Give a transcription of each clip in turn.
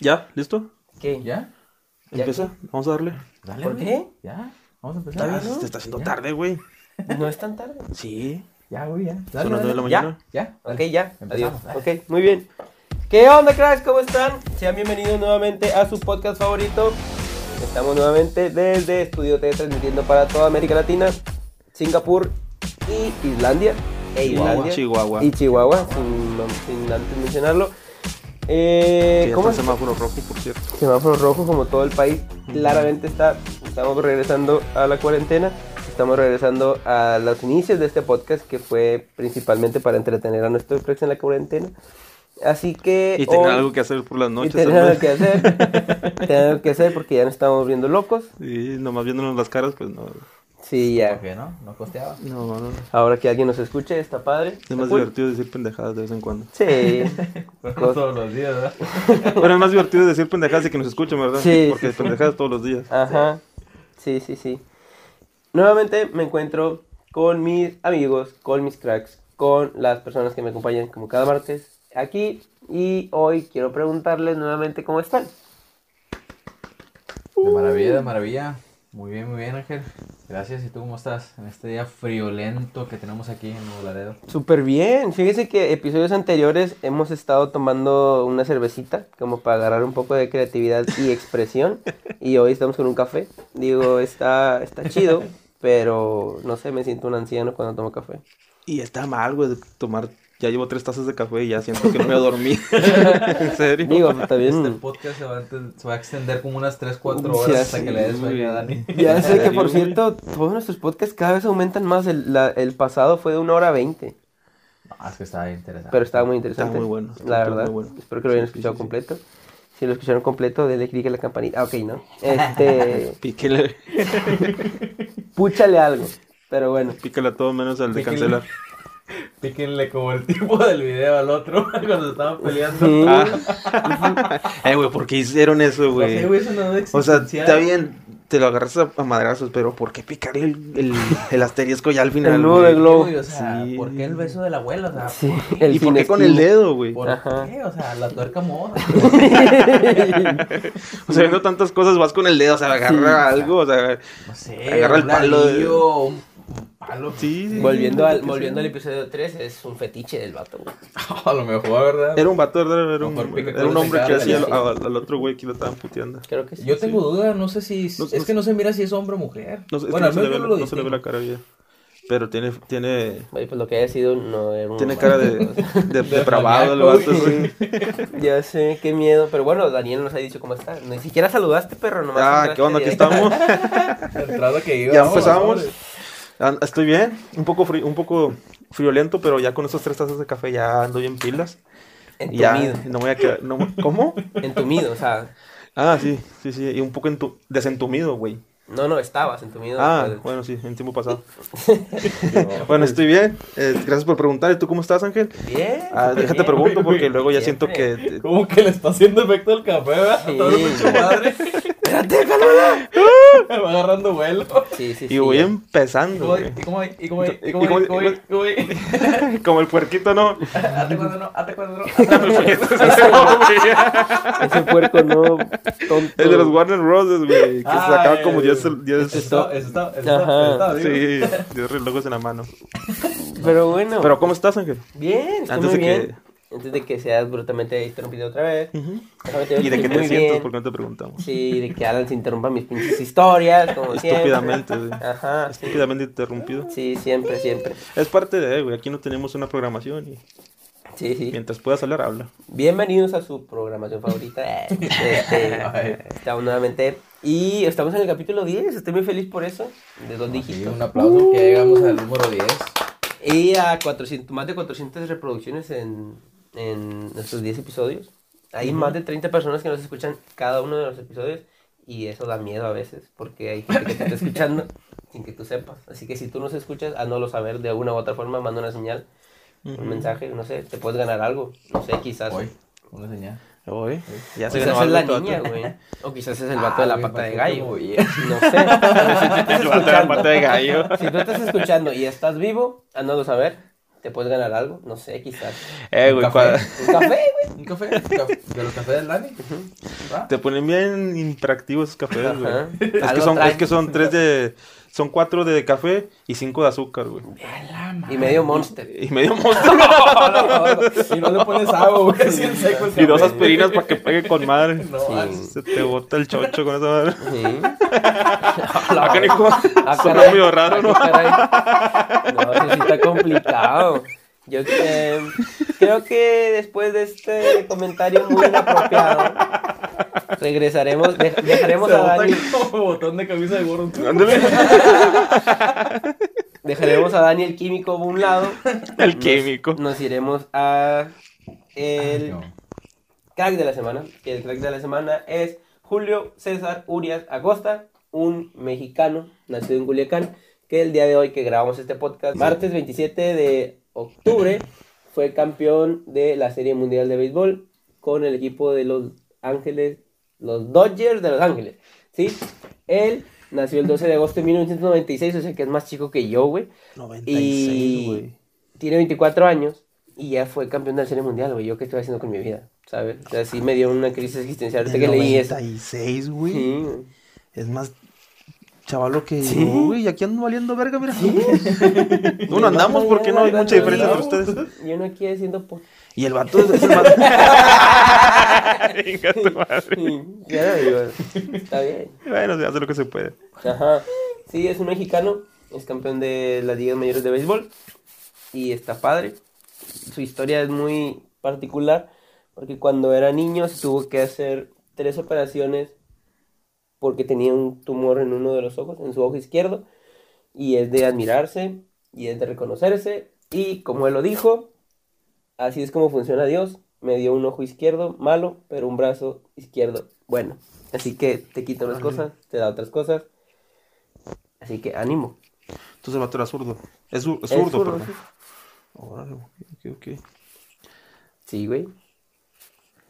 ¿Ya? ¿Listo? ¿Qué? ¿Ya? Empieza. Vamos a darle. Dale, ¿Por güey. qué? Ya. Vamos a Está empezar. bien, ¿no? Se está haciendo Ya. tarde, güey. No es tan tarde. Sí. Ya, güey, ya. Son las nueve de la dale. mañana. Ya. Ok, ya. Adiós. Empezamos. Ok, muy bien. ¿Qué onda, cracks? ¿Cómo están? Sean bienvenidos nuevamente a su podcast favorito. Estamos nuevamente desde Estudio T transmitiendo para toda América Latina, Singapur y Islandia. E Chihuahua. Islandia. Chihuahua. Y Chihuahua, sin, sin antes mencionarlo. Eh, ¿Cómo está es? el semáforo rojo, por cierto. Semáforo rojo como todo el país. Claramente está. Estamos regresando a la cuarentena. Estamos regresando a los inicios de este podcast que fue principalmente para entretener a nuestros cracks en la cuarentena. Así que. Y tener algo que hacer por las y noches. tener algo que hacer. tener algo que hacer porque ya nos estamos viendo locos. Y nomás viéndonos las caras, pues no. Sí, ya. ¿Por qué no? No costeaba. No, no. Ahora que alguien nos escuche, está padre. Es más Cool. divertido decir pendejadas de vez en cuando. Sí. Pero todos los días, ¿verdad? Bueno, es más divertido decir pendejadas y que nos escuchen, ¿verdad? Sí, Porque sí, sí. pendejadas todos los días. Ajá. Sí, sí, sí. Nuevamente me encuentro con mis amigos, con mis cracks, con las personas que me acompañan como cada martes aquí. Y hoy quiero preguntarles nuevamente cómo están. De maravilla, de maravilla. Muy bien, muy bien, Ángel. Gracias. ¿Y tú cómo estás? En este día friolento que tenemos aquí en Nuevo Laredo. Súper bien. Fíjese que episodios anteriores hemos estado tomando una cervecita como para agarrar un poco de creatividad y expresión. y hoy estamos con un café. Digo, está, está chido, pero no sé, me siento un anciano cuando tomo café. Y está mal, güey, de tomar. Ya llevo tres tazas de café y ya siento que no me voy a dormir. en serio. Digo, pues, Este también... podcast se va, a, enten- se va a extender como unas 3, 4 Ya horas hasta que le des sueño a Dani. Ya sé que, por cierto, todos nuestros podcasts cada vez aumentan más. El, la- el pasado fue de una hora veinte, No, es que está interesante. pero estaba muy interesante. Está muy bueno, La verdad. muy bueno. Espero que lo hayan Sí, sí, escuchado sí, sí. completo. Si lo escucharon completo, denle clic a la campanita. Ah, ok, ¿no? Este, Píquele, púchale algo. Pero bueno. píquele a todo menos al de Píquele. cancelar. Píquenle como el tipo del video al otro cuando estaban peleando. Sí. Ah. eh, güey, ¿por qué hicieron eso, No sé, güey? güey, eso no es O sea, está bien, te lo agarras a, a madrazos, pero ¿por qué picarle el, el, el asterisco ya al final? El nudo güey? de globo. O sea, Sí. ¿por qué el beso de la abuela? O sea, Sí, ¿por qué? el ¿Y por qué con el dedo, güey? ¿Por Ajá. qué? O sea, la tuerca moda. O sea, viendo tantas cosas, vas con el dedo, o sea, agarra algo, o sea, No sé. Agarra el palo de- palo. sí. sí, Volviendo sí, al, sí. volviendo al episodio 3, es un fetiche del vato, güey. A lo mejor, ¿verdad? Era un vato, ¿verdad? Era un, era un hombre que hacía sí. al, al- al otro güey que lo estaban puteando. Creo que sí. Yo tengo duda, no sé si. No- es no que no se mira si es hombre o mujer. No, bueno, no, al se le menos ve, yo no la- lo no se le ve la cara bien. Pero tiene, tiene, Oye, pues lo que haya sido no era un tiene cara de, de depravado el vato, güey. güey. Ya sé, qué miedo. Pero bueno, Daniel nos ha dicho cómo está. Ni siquiera saludaste, perro. Nomás Ah, ¿qué onda? Aquí estamos. Que iba. Ya empezamos. Estoy bien, un poco, fri- un poco friolento, pero ya con esas tres tazas de café ya ando bien pilas. Ya, Entumido. no voy a quedar, no, ¿cómo? Entumido, o sea. Ah, sí, sí, sí, y un poco entu- desentumido, güey. No, no, estabas entumido. Ah, después de- bueno, sí, en tiempo pasado. No, Bueno, estoy bien, eh, gracias por preguntar, ¿y tú cómo estás, Ángel? Bien. Ah, déjate bien. pregunto porque luego ya siento que... Como que le está haciendo efecto el café, ¿verdad? Sí. Todo mucho madre. Espérate, déjalo. Va agarrando vuelo. Sí, sí, sí. Y voy empezando, ¿Y hay? ¿Y cómo hay? ¿Y ¿Y cómo cómo- hay? ¿Y cómo hay? ¿Y cómo hay? Como el puerquito, ¿no? Hazte cuando no, hazte cuando no. Ese puerco no tonto. Es de los Warner Bros, güey, que se Ah, sacaba como eh, 10... Eso 10 está, eso está, eso Ajá. está, eso está, digo. sí, 10 relojes en la mano. Pero bueno. Pero ¿cómo estás, Ángel? Bien, estoy Antes muy de bien. que- Antes de que seas brutalmente interrumpido otra vez. te digo ¿Y de que te muy sientes? bien. ¿Por qué no te preguntamos? Sí, de que Alan se interrumpa mis pinches historias, como siempre. Estúpidamente. Ajá. sí. Estúpidamente interrumpido. Sí, siempre, siempre. Es parte de, güey, aquí no tenemos una programación y Sí, sí. mientras puedas hablar, habla. Bienvenidos a su programación favorita. Este, estamos nuevamente. Y estamos en el capítulo 10. Estoy muy feliz por eso. De dos dígitos. un aplauso que llegamos al número 10. Y a 400, más de 400 reproducciones en, en nuestros 10 episodios. Hay más de 30 personas que nos escuchan cada uno de los episodios. Y eso da miedo a veces. Porque hay gente que te está escuchando sin que tú sepas. Así que si tú nos escuchas, haznoslo saber de alguna u otra forma. Manda una señal, un mensaje, no sé. Te puedes ganar algo. No sé, quizás. Hoy, una señal. Oye, ya se Quizás es la niña, güey. O quizás es el vato de la Ah, pata de ¿para qué te gallo. movías? No sé. Pero si tú estás El vato de la pata de escuchando, gallo. si tú estás escuchando y estás vivo, haznoslo saber. te puedes ganar algo, no sé, quizás. Eh, Un güey, café. cua- Un café, güey. ¿Un café? ¿Un café? ¿De los cafés del Dani? ¿Va? te ponen bien interactivos esos cafés, güey. Es que, son, es que son tres de... Son cuatro de café y cinco de azúcar, güey. Y medio monster. Y medio monstruo. Y no le pones agua, güey, seco el y dos aspirinas para que pegue con madre. No, Sí. Se te bota el chocho con esa madre. Sí. Ah, canijo. Ah, Sonó medio raro, ¿no? Ah. No, eso sí está complicado. Yo eh, creo que después de este comentario muy inapropiado, regresaremos, dej- dejaremos Se a Dani, como botón de camisa de gorro. Dejaremos a Dani el químico a un lado. El químico. Nos iremos a el No. crack de la semana. que El crack de la semana es Julio César Urias Acosta, un mexicano nacido en Culiacán, que el día de hoy que grabamos este podcast, martes 27 de octubre, fue campeón de la Serie Mundial de Béisbol con el equipo de Los Ángeles, los Dodgers de Los Ángeles, ¿sí? Él nació el 12 de agosto de 1996, o sea que es más chico que yo, güey. 96, Y tiene 24 años y ya fue campeón de la Serie Mundial, güey. ¿Yo qué estoy haciendo con mi vida? ¿Sabes? O sea, sí me dio una crisis existencial ahorita que Del leí eso. 96, güey. Sí. Es más chavalo que Sí. yo, güey. Y aquí ando valiendo verga, mira. Bueno, el andamos vato porque no hay mucha diferencia entre ustedes. Yo no aquí haciendo po- Y el vato es el más. Venga, tu madre. Sí, ya digo, está bien. Bueno, se hace lo que se puede. Ajá. Sí, es un mexicano, es campeón de las ligas mayores de béisbol y está padre. Su historia es muy particular porque cuando era niño se tuvo que hacer tres operaciones porque tenía un tumor en uno de los ojos, en su ojo izquierdo, y es de admirarse y es de reconocerse y como él lo dijo, así es como funciona Dios, me dio un ojo izquierdo malo, pero un brazo izquierdo bueno. Así que te quita unas cosas, te da otras cosas. Así que ánimo. Entonces el vato era zurdo. Es, zu- es zurdo, zurdo, perdón. sí. Órale, ok, ok. Sí, güey.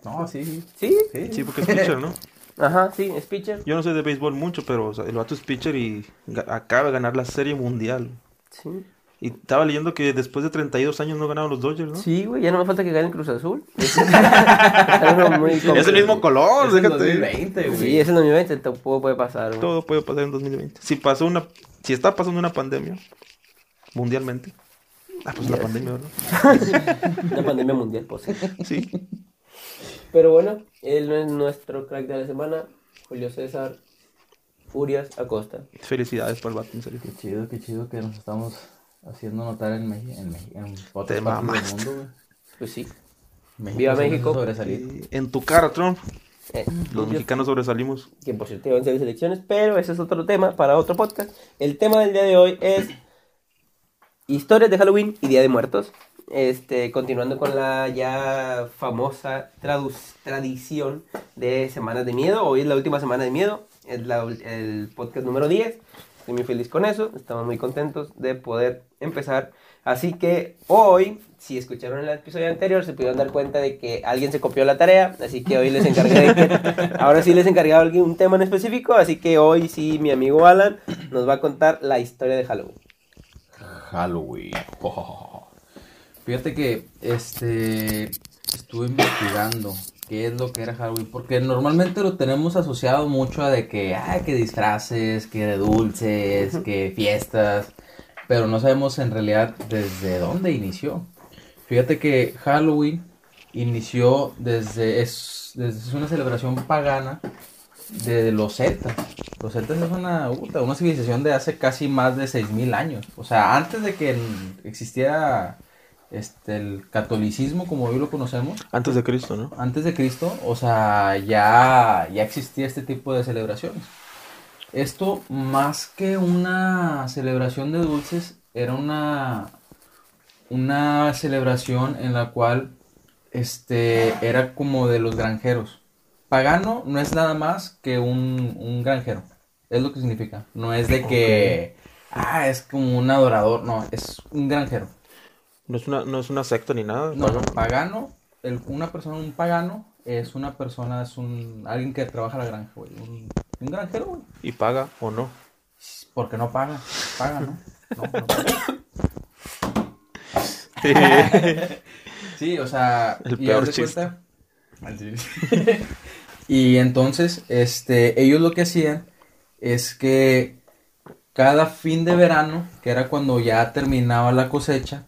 No, sí. Sí. Sí, Sí, porque es pitcher, ¿no? Ajá, sí, es pitcher. Yo no sé de béisbol mucho, pero o sea, el vato es pitcher y acaba de ganar la serie mundial. Sí. Y estaba leyendo que después de 32 años no ganaron los Dodgers, ¿no? Sí, güey, ya no me falta que gane el Cruz Azul. Es el mismo color, Es el déjate. 2020, güey. Sí, es el 2020, todo puede pasar, güey. Todo puede pasar en 2020. Si pasó una, si está pasando una pandemia mundialmente. Ah, pues Yes. pandemia, ¿verdad? Una pandemia mundial, pues. Sí. Pero bueno, él no es nuestro crack de la semana. Julio César Furias Acosta. Felicidades para el vato, en serio. Qué chido, qué chido que nos estamos haciendo notar en México, en, Meji- en otras partes del mundo, güey. Pues sí. México Viva México. sobresalir. En tu cara, Trump. Eh, Los yo- mexicanos sobresalimos. que por cierto iban a ser elecciones, pero ese es otro tema para otro podcast. El tema del día de hoy es historias de Halloween y Día de Muertos. Este, continuando con la ya famosa tradición de Semanas de Miedo. Hoy es la última semana de miedo, es la el podcast número 10. Estoy muy feliz con eso, estamos muy contentos de poder empezar. Así que hoy, si escucharon el episodio anterior, se pudieron dar cuenta de que alguien se copió la tarea. Así que hoy les encargué de que. Ahora sí les encargué alguien un tema en específico. Así que hoy sí, mi amigo Alan nos va a contar la historia de Halloween. Halloween. Fíjate que este estuve investigando qué es lo que era Halloween, porque normalmente lo tenemos asociado mucho a de que, ah, que disfraces, que de dulces, que fiestas, pero no sabemos en realidad desde dónde inició. Fíjate que Halloween inició desde, es, desde es una celebración pagana de los celtas. Los celtas es una, una civilización de hace casi más de 6.000 años. O sea, antes de que existiera este, el catolicismo como hoy lo conocemos, Antes de Cristo, ¿no? antes de Cristo, o sea, ya, ya existía este tipo de celebraciones. Esto, más que una celebración de dulces, era una, una celebración en la cual este, era como de los granjeros. Pagano no es nada más que un, un granjero. Es lo que significa. No es de que, ah, es como un adorador. No, es un granjero. No es una, no es una secta ni nada. No, no, pagano, el- una persona, un pagano, es una persona, es un, alguien que trabaja la granja, güey. Un, un granjero, güey. Y paga o no. Porque no paga, paga, ¿no? No, no paga. Sí, o sea, El y peor chiste. y entonces, este, ellos lo que hacían es que cada fin de verano, que era cuando ya terminaba la cosecha,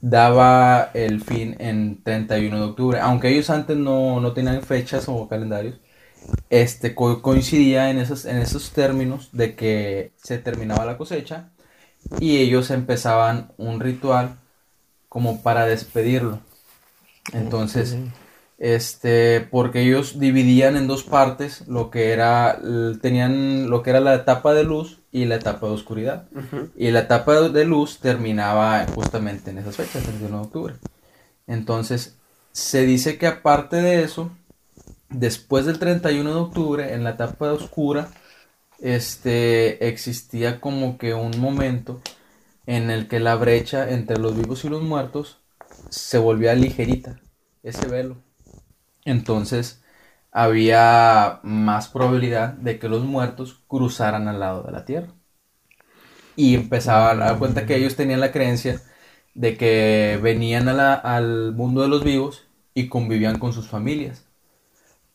Daba el fin en 31 de octubre. Aunque ellos antes no, no tenían fechas o calendarios, este co- coincidía en esos, en esos términos de que se terminaba la cosecha y ellos empezaban un ritual como para despedirlo. Entonces, este, porque ellos dividían en dos partes lo que era, tenían lo que era la etapa de luz y la etapa de oscuridad. Y la etapa de luz terminaba justamente en esas fechas, el 31 de octubre. Entonces, se dice que aparte de eso, después del 31 de octubre, en la etapa oscura, este, existía como que un momento en el que la brecha entre los vivos y los muertos se volvía ligerita, ese velo. Entonces, había más probabilidad de que los muertos cruzaran al lado de la tierra. Y empezaban a dar cuenta que ellos tenían la creencia de que venían a la- al mundo de los vivos y convivían con sus familias.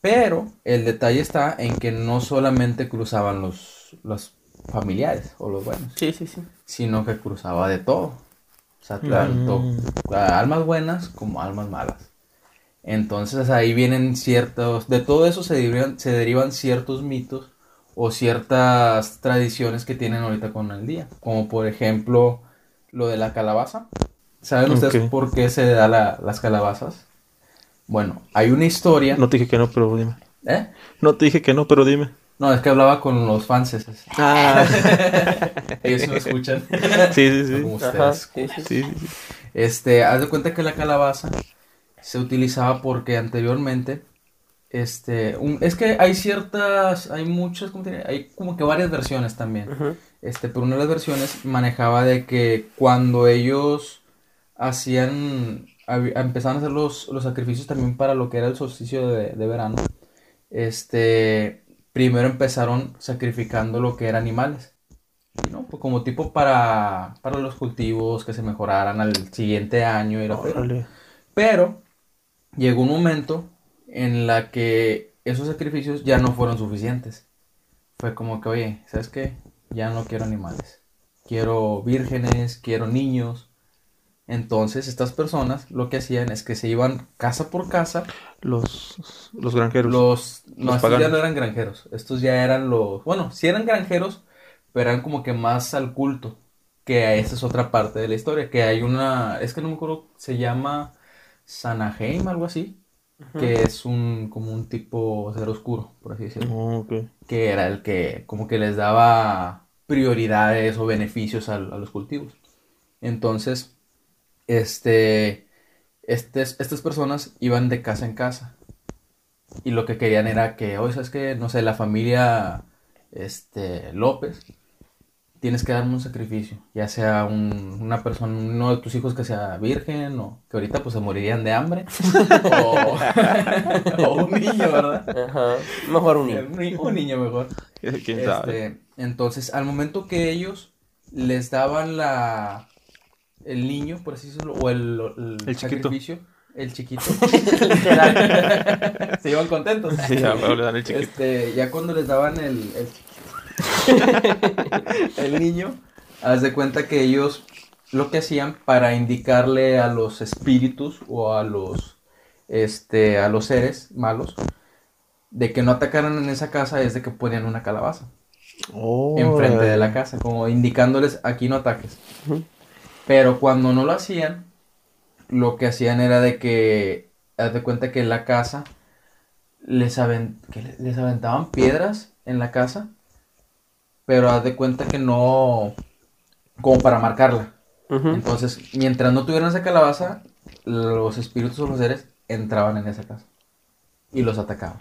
Pero el detalle está en que no solamente cruzaban los, los familiares o los buenos, Sí, sí, sí. sino que cruzaba de todo. O sea, tanto a almas buenas como almas malas. Entonces ahí vienen ciertos, de todo eso se derivan, se derivan ciertos mitos o ciertas tradiciones que tienen ahorita con el día. Como por ejemplo lo de la calabaza. ¿Saben ustedes por qué se da la- las calabazas? Bueno, hay una historia. No te dije que no, pero dime. ¿Eh? No te dije que no, pero dime. No, es que hablaba con los fans. Ah. Ellos me escuchan. Sí, sí, sí. Como ustedes. Sí, sí, sí. Este, haz de cuenta que la calabaza se utilizaba porque anteriormente, este, un- es que hay ciertas, hay muchas, ¿cómo te diré? Hay como que varias versiones también. Este, pero una de las versiones manejaba de que cuando ellos hacían, habi- empezaban a hacer los, los sacrificios también para lo que era el solsticio de, de verano, este, primero empezaron sacrificando lo que eran animales. ¿no? Pues como tipo para, para los cultivos que se mejoraran al siguiente año y la. Órale. Pero llegó un momento en la que esos sacrificios ya no fueron suficientes. Fue como que, oye, ¿sabes qué? Ya no quiero animales. Quiero vírgenes, quiero niños. Entonces estas personas lo que hacían es que se iban casa por casa. Los, los granjeros. Los, no, Los estos ya no eran granjeros. Estos ya eran los, bueno, sí eran granjeros, pero eran como que más al culto. Que esa es otra parte de la historia. Que hay una, es que no me acuerdo, se llama Sanaheim, algo así. Que es un, como un tipo ser oscuro, por así decirlo. Oh, ok. Que era el que como que les daba prioridades o beneficios a, los cultivos. Entonces, este, estes- estas personas iban de casa en casa. Y lo que querían era que, oye, ¿sabes qué? No sé, la familia este, López, tienes que darme un sacrificio. Ya sea un- una persona, uno de tus hijos que sea virgen, o que ahorita pues se morirían de hambre. o, o un niño, ¿verdad? Ajá. Mejor un niño. Un ni- un niño mejor. ¿Quién sabe? Este, entonces, al momento que ellos les daban la el niño, por así decirlo, o el, el, El chiquito. sacrificio, el chiquito, se iban contentos. Sí, ya luego le dan el chiquito. Este, ya cuando les daban el, el chiquito, el niño, haz de cuenta que ellos lo que hacían para indicarle a los espíritus o a los este a los seres malos de que no atacaran en esa casa es de que ponían una calabaza enfrente de la casa, como indicándoles aquí no ataques. Pero cuando no lo hacían, lo que hacían era de que, haz de cuenta que en la casa les, aven- que le- les aventaban piedras en la casa, pero haz de cuenta que no, como para marcarla. Entonces, mientras no tuvieran esa calabaza, los espíritus o los seres entraban en esa casa y los atacaban.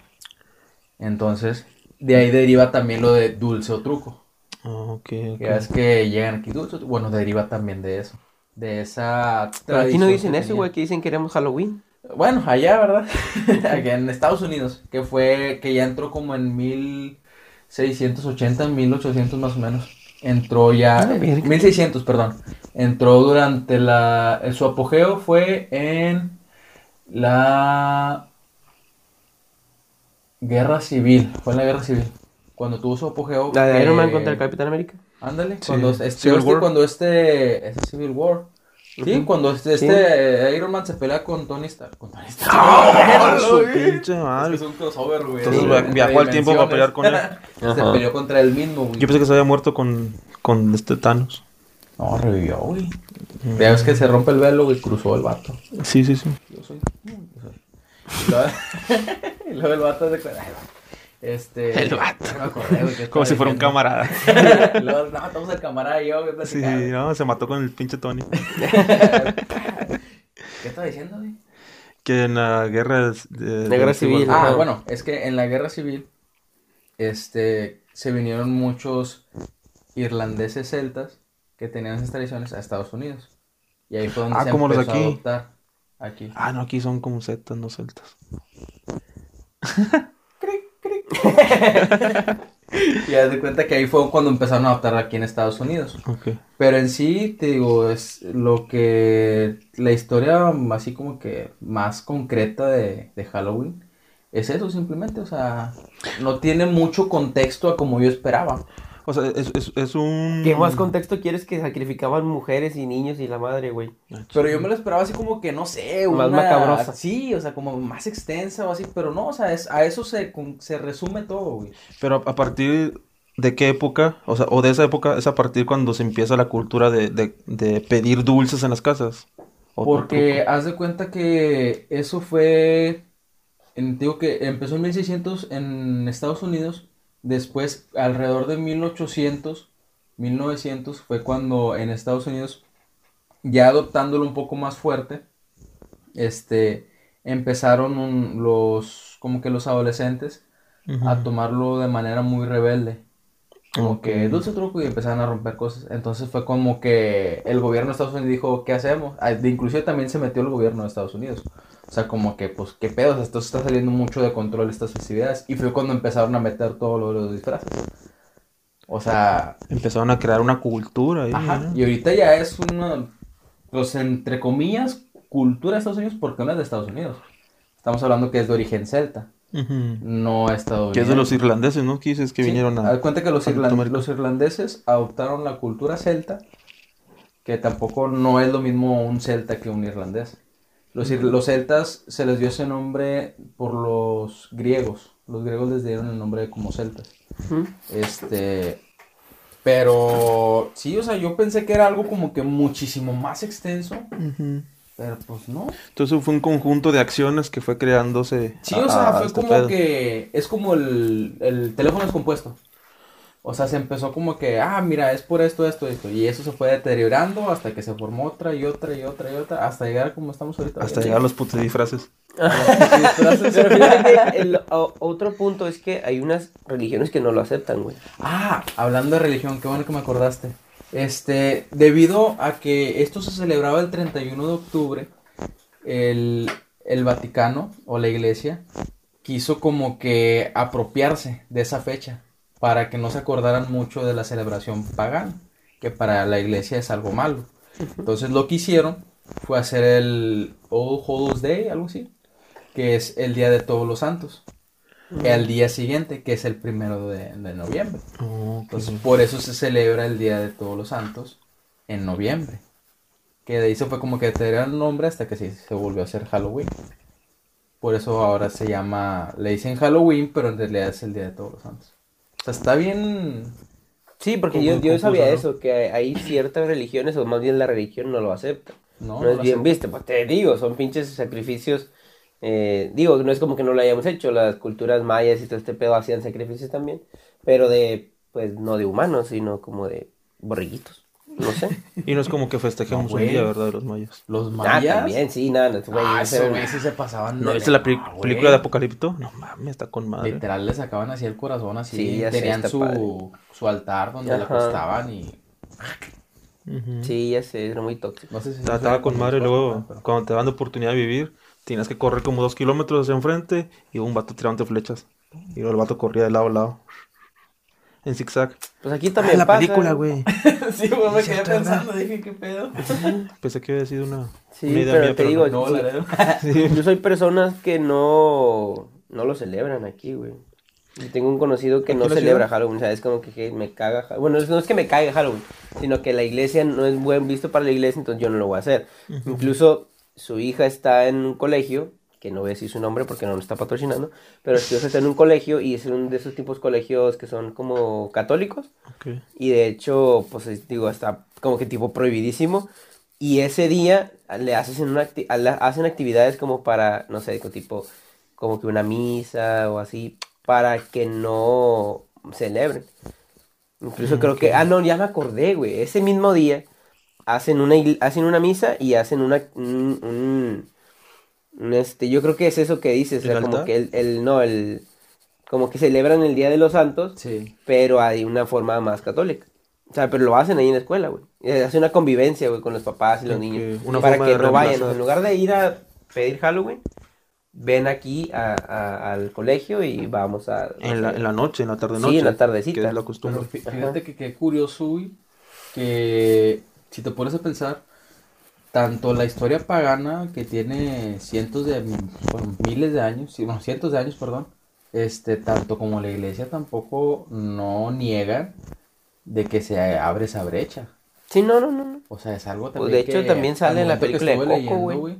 Entonces, de ahí deriva también lo de dulce o truco. Ah, ok, ok. Que es que llegan aquí dulces, bueno, deriva también de eso. De esa Pero aquí no dicen eso, güey, que dicen que queremos Halloween. Bueno, allá, ¿verdad? Aquí en Estados Unidos, que fue, que ya entró como en 1680, 1800 más o menos. entró ya, Ah, verga. 1600, perdón, entró durante la, su apogeo fue en la guerra civil, fue en la guerra civil, cuando tuvo su apogeo. La de que- Iron Man contra el Capitán América. Ándale, Sí, cuando este, Civil este- War. cuando este, este Civil War. Sí, cuando este, Sí. este Iron Man se pelea con Tony Stark. Con Tony Stark. ¡Ah, su pinche Es madre! que es un crossover, güey. Entonces viajó al tiempo para pelear con él. Se peleó contra él mismo, güey. Yo pensé que se había muerto con, con este Thanos. No, revivió, güey. Ya ves que se rompe el velo, güey, cruzó el vato. Sí, sí, sí. Yo soy. yo soy. Y luego, y luego el vato de Este. El vato. no me acordé, güey, Como si fuera un camarada. Luego, no, estamos el camarada y yo, güey, Sí, no, se mató con el pinche Tony. ¿Qué estaba diciendo, güey? Que en la guerra de, La guerra del civil, Ah, bueno, es que en la guerra civil, este, se vinieron muchos irlandeses celtas que tenían esas tradiciones a Estados Unidos. Y ahí fue donde Ah, se como los de empezó a aquí. adoptar aquí. Ah, no, aquí son como zetas, no celtas. Y haz de cuenta que ahí fue cuando empezaron a adoptar aquí en Estados Unidos. Pero en sí, te digo, es lo que la historia así como que más concreta de, de Halloween es eso simplemente, o sea, no tiene mucho contexto a como yo esperaba. O sea, es, es, es un... ¿Qué más contexto quieres que sacrificaban mujeres y niños y la madre, güey? Pero yo me lo esperaba así como que, no sé, Más una... macabrosa. Sí, o sea, como más extensa o así, pero no, o sea, es, a eso se, con- se resume todo, güey. Pero a partir de qué época, o sea, o de esa época, es a partir cuando se empieza la cultura de, de, de pedir dulces en las casas. Porque haz de cuenta que eso fue, en- digo que empezó en 1600 en Estados Unidos, después alrededor de 1800, 1900 fue cuando en Estados Unidos, ya adoptándolo un poco más fuerte, este, empezaron un- los, como que los adolescentes a tomarlo de manera muy rebelde. Como que dulce truco y empezaron a romper cosas. Entonces fue como que el gobierno de Estados Unidos dijo, ¿qué hacemos? Ah, Inclusive también se metió el gobierno de Estados Unidos. O sea, como que, pues, ¿qué pedos? Esto está saliendo mucho de control estas festividades. Y fue cuando empezaron a meter todo lo de los disfraces. O sea, Empezaron a crear una cultura ahí. ajá. ¿no? Y ahorita ya es una, pues, entre comillas, cultura de Estados Unidos porque no es de Estados Unidos. Estamos hablando que es de origen celta, Ujú. no estadounidense. Que es de los irlandeses, ¿no? Que dices que Sí, vinieron a... cuenta que los, a irlan- Norteamérica. los irlandeses adoptaron la cultura celta, que tampoco no es lo mismo un celta que un irlandés. Los, los celtas se les dio ese nombre por los griegos. Los griegos les dieron el nombre como celtas. Este, pero sí, o sea, yo pensé que era algo como que muchísimo más extenso, pero pues no. Entonces fue un conjunto de acciones que fue creándose. Sí, a- o sea, a fue este como pedo. que es como el, el teléfono descompuesto. O sea, se empezó como que, ah, mira, es por esto, esto, esto. Y eso se fue deteriorando hasta que se formó otra y otra y otra y otra, hasta llegar como estamos ahorita. Hasta llegar a los putos disfraces. Pero fíjate, el o- otro punto es que hay unas religiones que no lo aceptan, güey. Ah, hablando de religión, qué bueno que me acordaste. Este, debido a que esto se celebraba el 31 de octubre, el, el Vaticano o la iglesia quiso como que apropiarse de esa fecha para que no se acordaran mucho de la celebración pagana, que para la iglesia es algo malo. Entonces lo que hicieron fue hacer el All Hallows Day, algo así, que es el Día de Todos los Santos. El día siguiente, que es el primero de, de noviembre. Entonces, por eso se celebra el Día de Todos los Santos en noviembre. Que de ahí se fue como que te el nombre hasta que sí, se volvió a hacer Halloween. Por eso ahora se llama, le dicen Halloween, pero en realidad es el Día de Todos los Santos. Sea, está bien... Sí, porque yo, yo sabía eso, que hay ciertas religiones, o más bien la religión no lo acepta. No, No, es bien visto, pues te digo, son pinches sacrificios. eh, digo, no es como que no lo hayamos hecho, las culturas mayas y todo este pedo hacían sacrificios también, pero de, pues no de humanos, sino como de borriguitos, no sé. Y no es como que festejemos No, un día, ¿verdad? De los mayas. Los ah, mayas... también, sí, nada, güey, ah, ese sí se pasaban ¿No viste la película de Apocalipto? No mames, está con madre. Literal le sacaban así el corazón, así. Sí, ya tenían su, padre. su altar donde le Ajá. acostaban y... Sí, ya sé, era muy tóxico. No sé si... Estaba, estaba con madre y luego, cuando te dan la oportunidad de vivir, tienes que correr como dos kilómetros hacia enfrente y un vato tirándote flechas. Y luego el vato corría de lado a lado. En zigzag. Pues aquí Ah, también la pasa. película, güey. sí, güey, me quedé pensando, dije, ¿qué pedo? Pensé que había sido una, Sí, una idea pero mía, te digo, No, la verdad. Incluso hay personas que no, no lo celebran aquí, güey. Yo tengo un conocido que ¿Aquí no celebra ciudad? Halloween, o sea, es como que, que me caga Halloween. Bueno, no es que me caiga Halloween, sino que la iglesia no es buen visto para la iglesia, entonces yo no lo voy a hacer. Incluso su hija está en un colegio, que no voy a decir su nombre porque no lo está patrocinando, pero hija está en un colegio y es un de esos tipos colegios que son como católicos. Ok. Y de hecho, pues es- digo, está como que tipo prohibidísimo. Y ese día le hacen, una acti- hacen actividades como para, no sé, tipo, como que una misa o así, para que no celebren. Incluso creo que, ah, no, ya me acordé, güey. Ese mismo día hacen una, hacen una misa y hacen una, un, un- un, este, yo creo que es eso que dices, o ¿El sea, como que el, el, no, el, como que celebran el Día de los Santos Sí. pero hay una forma más católica. O sea, pero lo hacen ahí en la escuela, güey. Eh, Hace una convivencia, güey, con los papás y los niños. una para que de no vayan. En lugar de ir a pedir Halloween, ven aquí a- a- al colegio y vamos a... En la, en la noche, en la tarde Sí, noche. en la tardecita. Que es la costumbre. fí- fíjate que qué curioso, güey, que si te pones a pensar, tanto la historia pagana que tiene cientos de, bueno, miles de años, bueno, cientos de años, perdón, este, tanto como la iglesia tampoco no niegan de que se abre esa brecha. Sí, no, no, no. no. O sea, es algo Pues, también de hecho, que también sale al en la película de Coco, güey.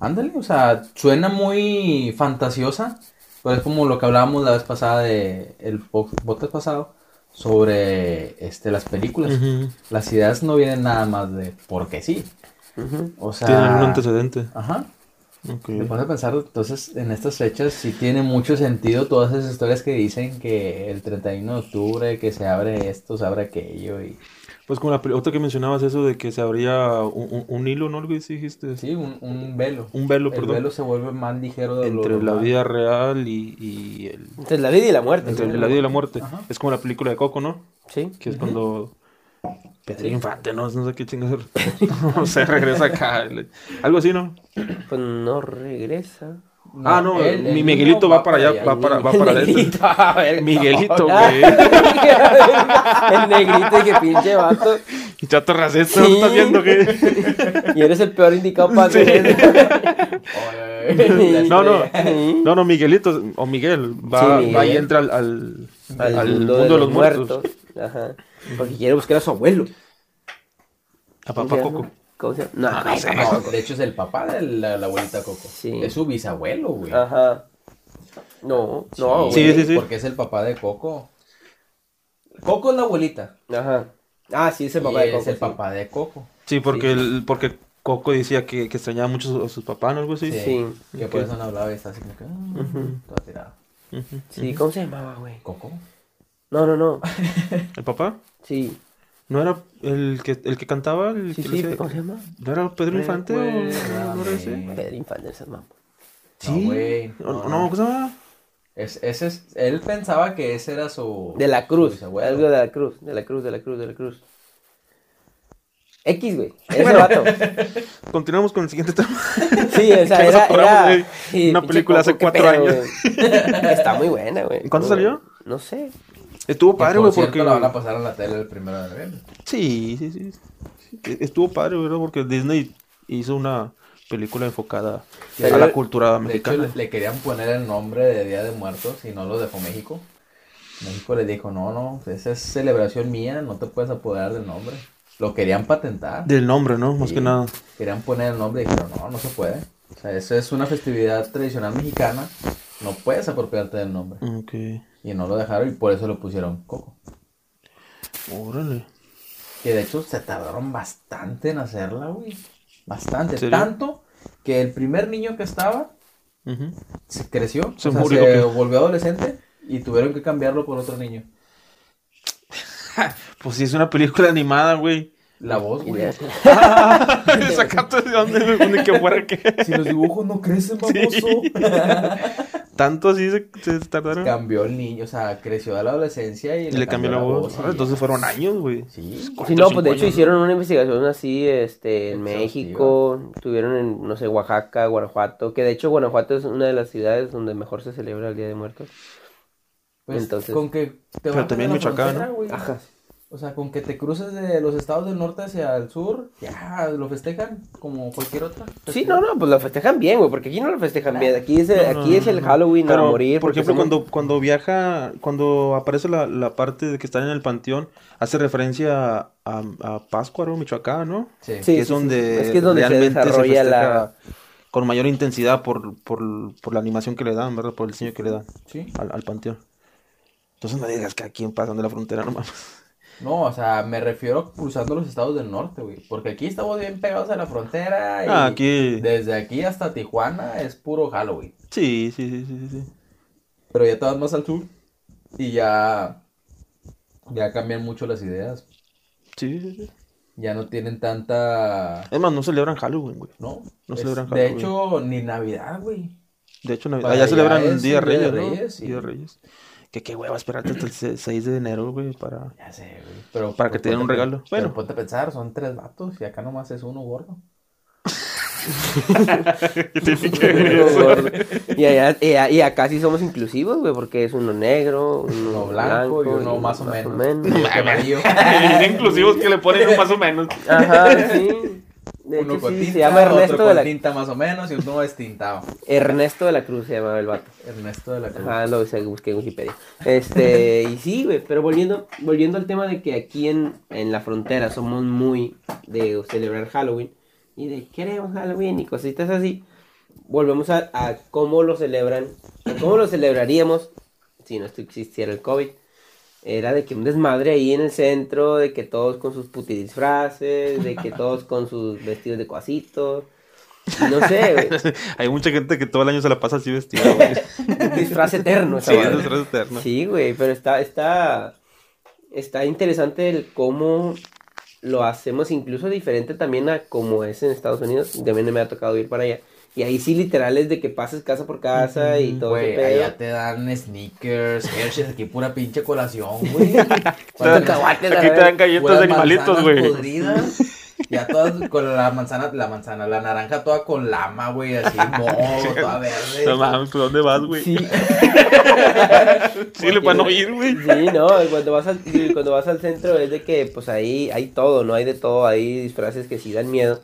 Ándale, o sea, suena muy fantasiosa, pero es como lo que hablábamos la vez pasada de el po- podcast pasado sobre este las películas. Las ideas no vienen nada más de porque sí. Ujú. O sea, Tienen un antecedente. Ajá. Ok. Me pones a pensar, entonces, en estas fechas sí tiene mucho sentido todas esas historias que dicen que el 31 de octubre, que se abre esto, se abre aquello y... Pues como la otra que mencionabas eso de que se abría un, un- un hilo, ¿no? Algo así dijiste. Sí, un, un velo. Un velo, el perdón. velo se vuelve más ligero de lo entre la normal. vida real y, y el, Entre la vida y la muerte. entre la vida y la muerte. Ajá. Es como la película de Coco, ¿no? Sí. Que es cuando Pedro Infante, no, no sé qué chingados. no sé, regresa acá. Algo así, ¿no? Pues no regresa. ah, no, mi el Miguelito va para allá, va para, va para adentro. Miguelito, a ver, Miguelito, güey. El negrito y que pinche vato. Y chato racista, Sí. ¿no estás viendo que? Y eres el peor indicado para Sí. No, no, no, no, Miguelito o Miguel va, Sí, Miguel. va y entra al, al, Al, al mundo, de los, muertos. Ajá. Porque quiere buscar a su abuelo. A ¿Cómo papá Coco. ¿Cómo se llama? No, Ah, no, no sé. no. De hecho, es el papá de la, la abuelita Coco. Sí. Es su bisabuelo, güey. Ajá. No, no, Sí, güey. sí, sí. Porque es el papá de Coco. Coco es la abuelita. Ajá. Ah, sí, es el y papá de es Coco. el sí. papá de Coco. Sí, porque, Sí. El, porque Coco decía que, que extrañaba mucho a sus, papás, ¿no? Algo así. Sí. Que por eso no hablaba y está así como que. ah, toda tirada. Ujú. Sí, ¿cómo se llamaba, güey? ¿Coco? No, no, no. ¿El papá? Sí. ¿No era el que, el que cantaba? El Sí, que sí, ¿cómo se llama? ¿No era Pedro Infante o no era ese? Pedro Infante, ese mamá. Sí. No, güey. No, No, no, no. ¿cómo se llama? Es, ese es, él pensaba que ese era su. De la Cruz. bisabuelo. Algo de la Cruz. De la Cruz, de la Cruz, de la Cruz. X, güey. Ese Bueno. vato. Continuamos con el siguiente tema. Sí, o sea, era, era sí, una película hace cuatro pedo, años. güey. Está muy buena, güey. ¿Y cuándo Muy salió? No sé. Estuvo padre, por güey, cierto, porque... la van a pasar a la tele el primero de noviembre. Sí, sí, sí. Estuvo padre, ¿verdad? Porque Disney hizo una película enfocada a la cultura De hecho, mexicana. le, le querían poner el nombre de Día de Muertos y no lo dejó México. México le dijo, no, no, esa es celebración mía, no te puedes apoderar del nombre. Lo querían patentar. Del nombre, ¿no? Más Sí. que nada. Querían poner el nombre y dijeron, no, no se puede. O sea, eso es una festividad tradicional mexicana, no puedes apropiarte del nombre. Ok. Y no lo dejaron y por eso lo pusieron Coco. Órale. Que de hecho se tardaron bastante en hacerla, güey. Bastante. Tanto que el primer niño que estaba se creció, Se o sea, murió, se ok. volvió adolescente y tuvieron que cambiarlo por otro niño. Pues sí, es una película animada, güey. La voz, güey. Sacaste de dónde, de que fuera que. Si los dibujos no crecen, baboso. Tanto así se, se tardaron. Cambió el niño, o sea, creció a la adolescencia y, Y le cambió la voz. Ah, entonces ya. fueron años, güey. Sí. Sí, no, pues de hecho años, hicieron una investigación así, este, en Exhaustiva. México, estuvieron en, no sé, Oaxaca, Guanajuato, que de hecho Guanajuato es una de las ciudades donde mejor se celebra el Día de Muertos. Pues Entonces- con que te Pero también Michoacán, ¿no? güey. Ajá. O sea, con que te cruces de los estados del norte hacia el sur, ya lo festejan como cualquier otra. Sí, no, no, pues lo festejan bien, güey, porque aquí no lo festejan bien. Aquí es, el- No, aquí no, es el no, no. Halloween a Pero, morir. por ejemplo, somos- cuando, cuando viaja, cuando aparece la, la parte de que están en el panteón, hace referencia a, a, a Michoacán, ¿no? Sí. Sí, que es donde, Es que es donde se realmente desarrolla la- con mayor intensidad por, por, por la animación que le dan, ¿verdad? Por el diseño que le dan Sí. al, al panteón. Entonces no digas que aquí pasando la frontera, no mames. No, o sea, me refiero cruzando los estados del norte, güey. Porque aquí estamos bien pegados a la frontera y Ah, aquí. desde aquí hasta Tijuana es puro Halloween. Sí, sí, sí, sí, sí. Pero ya te vas más al sur y ya, ya cambian mucho las ideas. Sí, sí, sí. Ya no tienen tanta... Es más, no celebran Halloween, güey. No, No es- celebran De Halloween. hecho, ni Navidad, güey. De hecho, Navidad- allá allá celebran Día de Día de Reyes, ¿no? Reyes. Día de Reyes. Que qué hueva esperarte hasta el se- 6 de enero, güey, para... Ya sé, güey. Pero, Para que te den un regalo. Pero Bueno. ponte a pensar, son tres vatos y acá nomás es uno gordo. y, allá, y, a- y acá sí somos inclusivos, güey, porque es uno negro, uno, Uno blanco y uno más o menos. Y el amarillo. Bien inclusivos que le ponen un más o menos. Ajá, sí. De Uno hecho, con sí, tinta, se llama Ernesto otro de con la tinta más o menos y uno destintado. Ernesto de la Cruz se llamaba el vato. Ernesto de la Cruz. Ajá, lo busqué en Wikipedia. Este, y sí, güey, pero volviendo, volviendo al tema de que aquí en, en la frontera somos muy de celebrar Halloween y de queremos Halloween y cositas así, volvemos a, a cómo lo celebran, a cómo lo celebraríamos si no existiera el COVID. Era de que un desmadre ahí en el centro, de que todos con sus puti disfraces, de que todos con sus vestidos de cuasitos. No sé, güey. Hay mucha gente que todo el año se la pasa así vestida, güey. Disfraz eterno, Sí, es disfraz eterno. Sí, güey, pero está, está, está interesante el cómo lo hacemos, incluso diferente también a como es en Estados Unidos. También me ha tocado ir para allá. Y ahí sí, literal, es de que pases casa por casa y todo Güey, allá te dan sneakers, Hershey's, aquí pura pinche colación, güey. Cacahuates, Aquí te dan galletas de animalitos, güey. podridas. Ya todas con la manzana, la manzana, la naranja toda con lama, güey, así, moho, toda verde. No mames, ¿por dónde vas, güey? Sí, Sí, le van a oír, güey. sí, no, cuando vas, al, cuando vas al centro es de que, pues ahí hay todo, ¿no? Hay de todo, hay disfraces que sí dan miedo,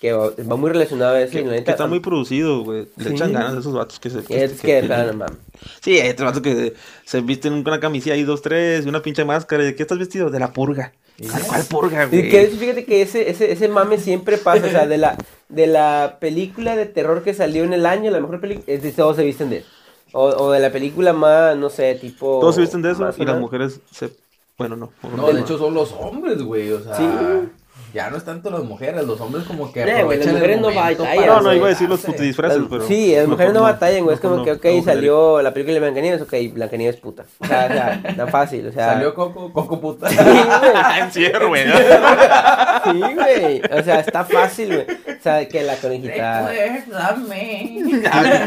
que va, va muy relacionado a eso. Que, y que está muy producido, güey. Le Sí. echan ganas a esos vatos que se... Es que, claro, mames. Sí, hay otros vatos que se visten con una camisilla ahí, dos, tres, y una pinche máscara. ¿Y de qué estás vestido? De la purga. ¿Cuál, cuál purga, Y güey? que fíjate que ese, ese, ese mame siempre pasa, o sea, de la, de la película de terror que salió en el año, la mejor película, es de todos se visten de eso. O, o de la película más, no sé, tipo... Todos se visten de eso y las mujeres se... Bueno, no. No, de hecho son los hombres, güey, o sea. Sí. Ya no es tanto las mujeres, los hombres como que Eh, güey, las aprovechan el mujeres no batallan, No, no, iba a decir los putidisfraces, Las- pero... sí, las mujeres no, batallan, güey. Es como que, ok, salió la película de Blancanieves, ok, Blancanieves es puta. O sea, o sea, tan fácil, o sea. Salió Coco, Coco puta. Sí, güey. Encierro, güey. Sí, güey. O sea, está fácil, güey. O sea, que la conejita. Recuérdame.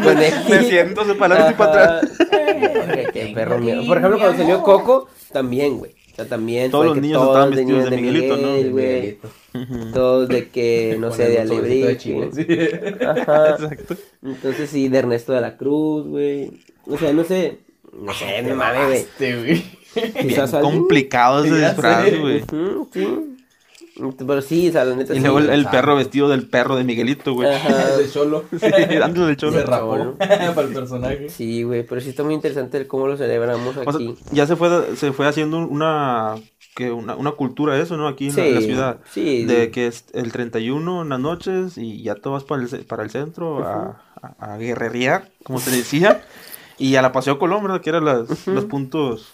conejita. Me siento separado y para atrás. Qué- qué perro miedo. Por ejemplo, cuando salió Coco, también, güey. O sea, también. Todos los que niños todos estaban vestidos de Miguelito, ¿no? Miguelito. Todos de que, no sé, de Alebrije. Sí. Ajá. Exacto. Entonces sí, de Ernesto de la Cruz, güey. O sea, no sé. No sé, me mames, güey. Quizás complicado ese disfraz, güey. Sí. Pero sí, o sea, la neta Y sí. luego el, perro vestido del perro de Miguelito, güey. Ese cholo. Sí, dándole el Se cholo. rapó Cholo. para el personaje. Sí, güey, pero sí está muy interesante el cómo lo celebramos O sea, aquí. ya se fue, se fue haciendo una, que una, una cultura eso, ¿no? Aquí en, la, en la ciudad. Sí, De que es el 31 en las noches y ya todo vas para el, para el centro a, a, a guerrerear, como se decía. y a la Paseo Colón, ¿verdad? Que eran las, los puntos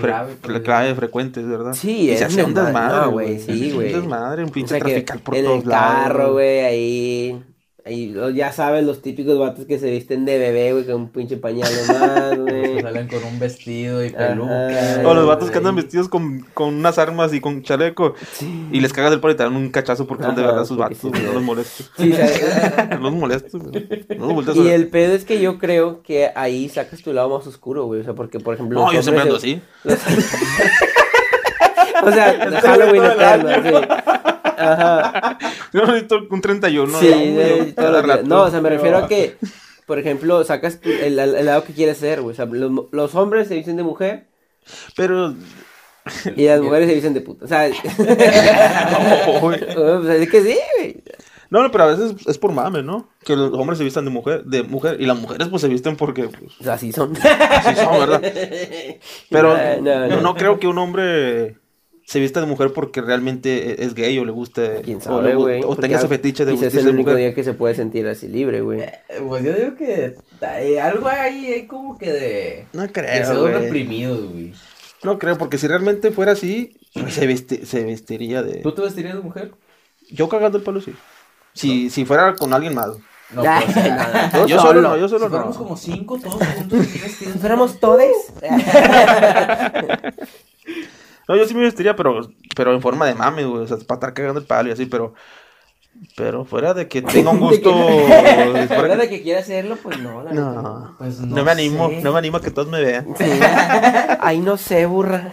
Clave, fre- clave frecuentes, ¿verdad? Sí, y es se hacía un desmadre, no, güey. sí, güey. Un desmadre, un O pinche sea, que trafical por en todos el lados. carro, güey, ahí, ahí, lo- ya sabes, los típicos vatos que se visten de bebé, güey, con un pinche pañal güey. salen con un vestido y peluca. O los vatos que andan vestidos con, con unas armas y con chaleco y les cagas el palo y te dan un cachazo porque son de verdad sus vatos, sí, no sí. los molestes. Sí, No los molestes, güey. No los y el pedo es que yo creo que ahí sacas tu lado más oscuro, güey, o sea, porque, por ejemplo... No, yo siempre ando así. O sea, Halloween eterno, sí. Ajá. Yo necesito un 31. Sí, de- días. rato. No, o sea, me refiero a que por ejemplo, sacas tu- el, el- lado que quieres ser, güey. O sea, los, los hombres se visten de mujer Pero. y las mujeres se visten de puta. O sea, Uy. pues, es que sí, güey. No, no, pero a veces es por mame, ¿no? Que los hombres se vistan de mujer, de mujer y las mujeres pues se visten porque pues, así son. así son, ¿verdad? Pero No, no, no, no. no creo que un hombre se vista de mujer porque realmente es gay o le guste Quién o, sabe, o tenga ese fetiche de quizás es vestirse el único mujer. día que se puede sentir así libre, güey. Eh, Pues yo digo que hay algo ahí hay como que de... No creo, reprimidos, güey. No creo, porque si realmente fuera así, pues se, vesti- se vestiría de... ¿Tú te vestirías de mujer? Yo cagando el palo, sí. Si, si fuera con alguien más. No, sea, nada, Yo solo no, yo si solo fuéramos no. como cinco todos juntos así vestidos. Si fuéramos todes. No, yo sí me vestiría, pero, pero en forma de mame, güey. O sea, para estar cagando el palo y así, pero... Pero fuera de que tenga un De que- gusto... Fuera fuera- de que quiera hacerlo, pues no, la. No, Pues no, me animo, sé. no me animo a que todos me vean. Sí. Ay, no sé, burra.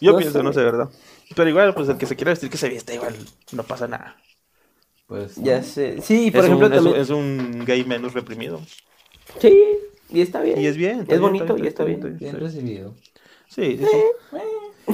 Yo No pienso, sé. no sé, ¿verdad? Pero igual, pues el que se quiera vestir, que se vista, igual, no pasa nada. Pues, Ya sé. Sí, y por es, ejemplo un, es un- también. es un gay menos reprimido. Sí, y está bien. Y es bien. Es bien, bonito y está bien. bien recibido. Sí, sí, sí.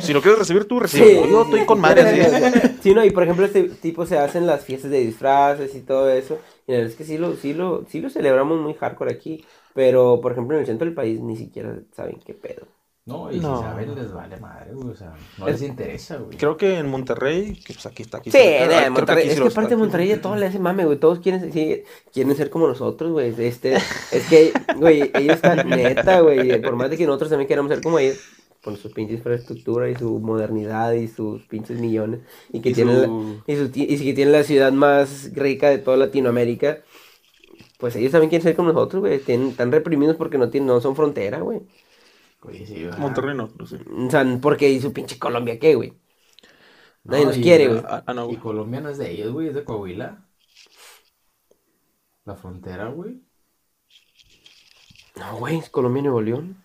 si lo quieres recibir tú, recibirlo. Yo estoy con madre así. Sí, no, y por ejemplo, este tipo se hacen las fiestas de disfraces y todo eso. Y la verdad es que sí lo, sí lo, sí lo celebramos muy hardcore aquí. Pero, por ejemplo, en el centro del país ni siquiera saben qué pedo. No, y No. si saben les vale madre, güey. O sea, no les interesa, güey. Creo que en Monterrey, que pues aquí está aquí. Sí, cerca, de creo que Monterrey. aquí sí Es que aparte de Monterrey ya todo le hace mame, güey. Todos quieren, sí, quieren ser como nosotros, güey. Este, es que, güey, ellos están neta, güey. Por más de que nosotros también queramos ser como ellos, con su pinche infraestructura y su modernidad y sus pinches millones. Y que Y tienen, su- la, y, su y que tienen la ciudad más rica de toda Latinoamérica. Pues ellos también quieren ser como nosotros, güey. Están reprimidos porque no, tienen, no son frontera, güey. Monterrey no, no sé. O sea, porque su pinche Colombia, ¿qué, güey? Nadie No, nos y- quiere, güey. No, Y. Colombia no es de ellos, güey, es de Coahuila. La frontera, güey. No, güey, es Colombia y Nuevo León.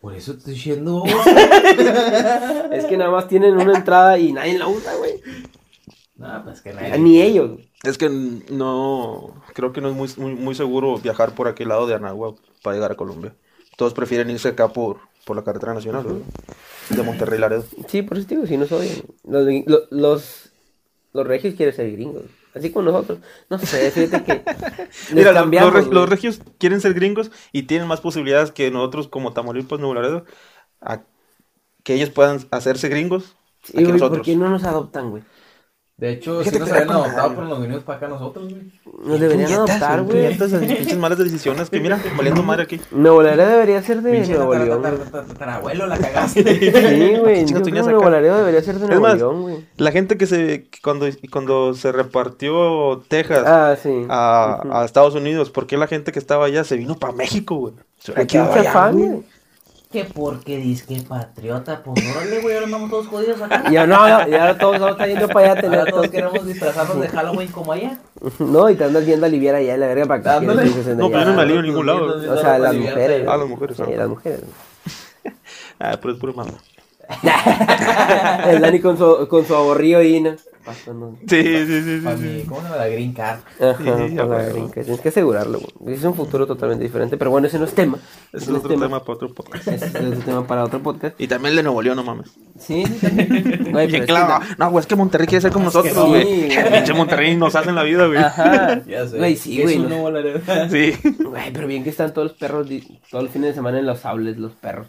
Por eso te estoy diciendo. Es que nada más tienen una entrada y nadie la usa, güey. no, pues que nadie. Ni ellos. Es que no, creo que no es muy, muy, muy seguro viajar por aquel lado de Anagua para llegar a Colombia. Todos prefieren irse acá por, por la carretera nacional, ¿verdad? De Monterrey Laredo. Sí, por eso te digo, sí nos odian. Los, lo- los, los regios quieren ser gringos. Así como nosotros. No sé, fíjate que. Mira, los- cambiamos, los, reg- güey. los regios quieren ser gringos y tienen más posibilidades que nosotros como Tamaulipas, Nuevo Laredo, a que ellos puedan hacerse gringos Sí, a que güey, ¿Por nosotros. qué no nos adoptan, güey? De hecho, Fíjate sí nos habían adoptado, pero nos vinimos para acá nosotros, güey. Nos deberían adoptar, güey. esas pinches malas decisiones que mira, valiendo madre aquí. Nuevo Laredo debería ser de Pinche Nuevo León. tatarabuelo, la cagaste. Sí, güey. Yo creo que Nuevo Laredo debería ser de Nuevo León, güey. La gente que se cuando cuando se repartió Texas Ah, sí. a, Estados Unidos, ¿por qué la gente que estaba allá se vino para México, güey? Aquí allá, fan, güey. Que porque disque patriota, pues órale, güey, ahora andamos todos jodidos acá. Ya no, no, ya ahora todos vamos a yendo para allá a tener Ahora todos todo. queremos disfrazarnos de Halloween como allá. No, y te andas viendo aliviar allá, la verga, para de No, allá. pero yo no me alivio en ningún lado. O sea, las mujeres. Ah, las mujeres. Sí, las mujeres. Ah, pero es puro mamá. El Dani con su, con su aborrío y no. Pasando. Sí, sí, sí, sí. sí. ¿cómo se llama la green card? Ajá, Sí, ya, la bueno. gringa. Tienes que asegurarlo, güey. Es un futuro totalmente diferente, pero bueno, ese no es tema. Ese es no otro tema para otro podcast. Ese es otro tema para otro podcast. Y también el de Nuevo León, no mames. Sí, sí, también. Güey, pero es claro. la- No, güey, es que Monterrey quiere ser como nosotros, no. güey. Sí. Pinche Monterrey nos hacen la vida, güey. Ajá. Ya sé. Güey, sí, güey. Es no-. Sí. Güey, pero bien que están todos los perros, di- todo el fin de semana en los sables, los perros.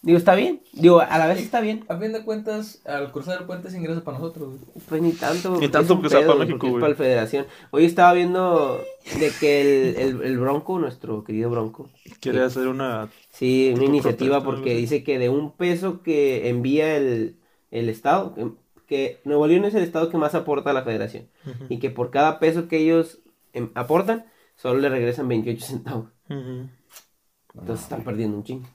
Digo, está bien. Digo, a la vez está bien. A fin de cuentas, al cruzar el puente es ingreso para nosotros, güey. Pues ni tanto. Ni tanto porque sea pedo, para México, güey. para la federación. Hoy estaba viendo de que el, el, el Bronco, nuestro querido Bronco, Quiere hacer una. sí, una iniciativa porque dice que de un peso que envía el, el Estado, que, que Nuevo León es el Estado que más aporta a la federación. Y que por cada peso que ellos em, aportan, solo le regresan 28 centavos. Entonces están perdiendo un chingo.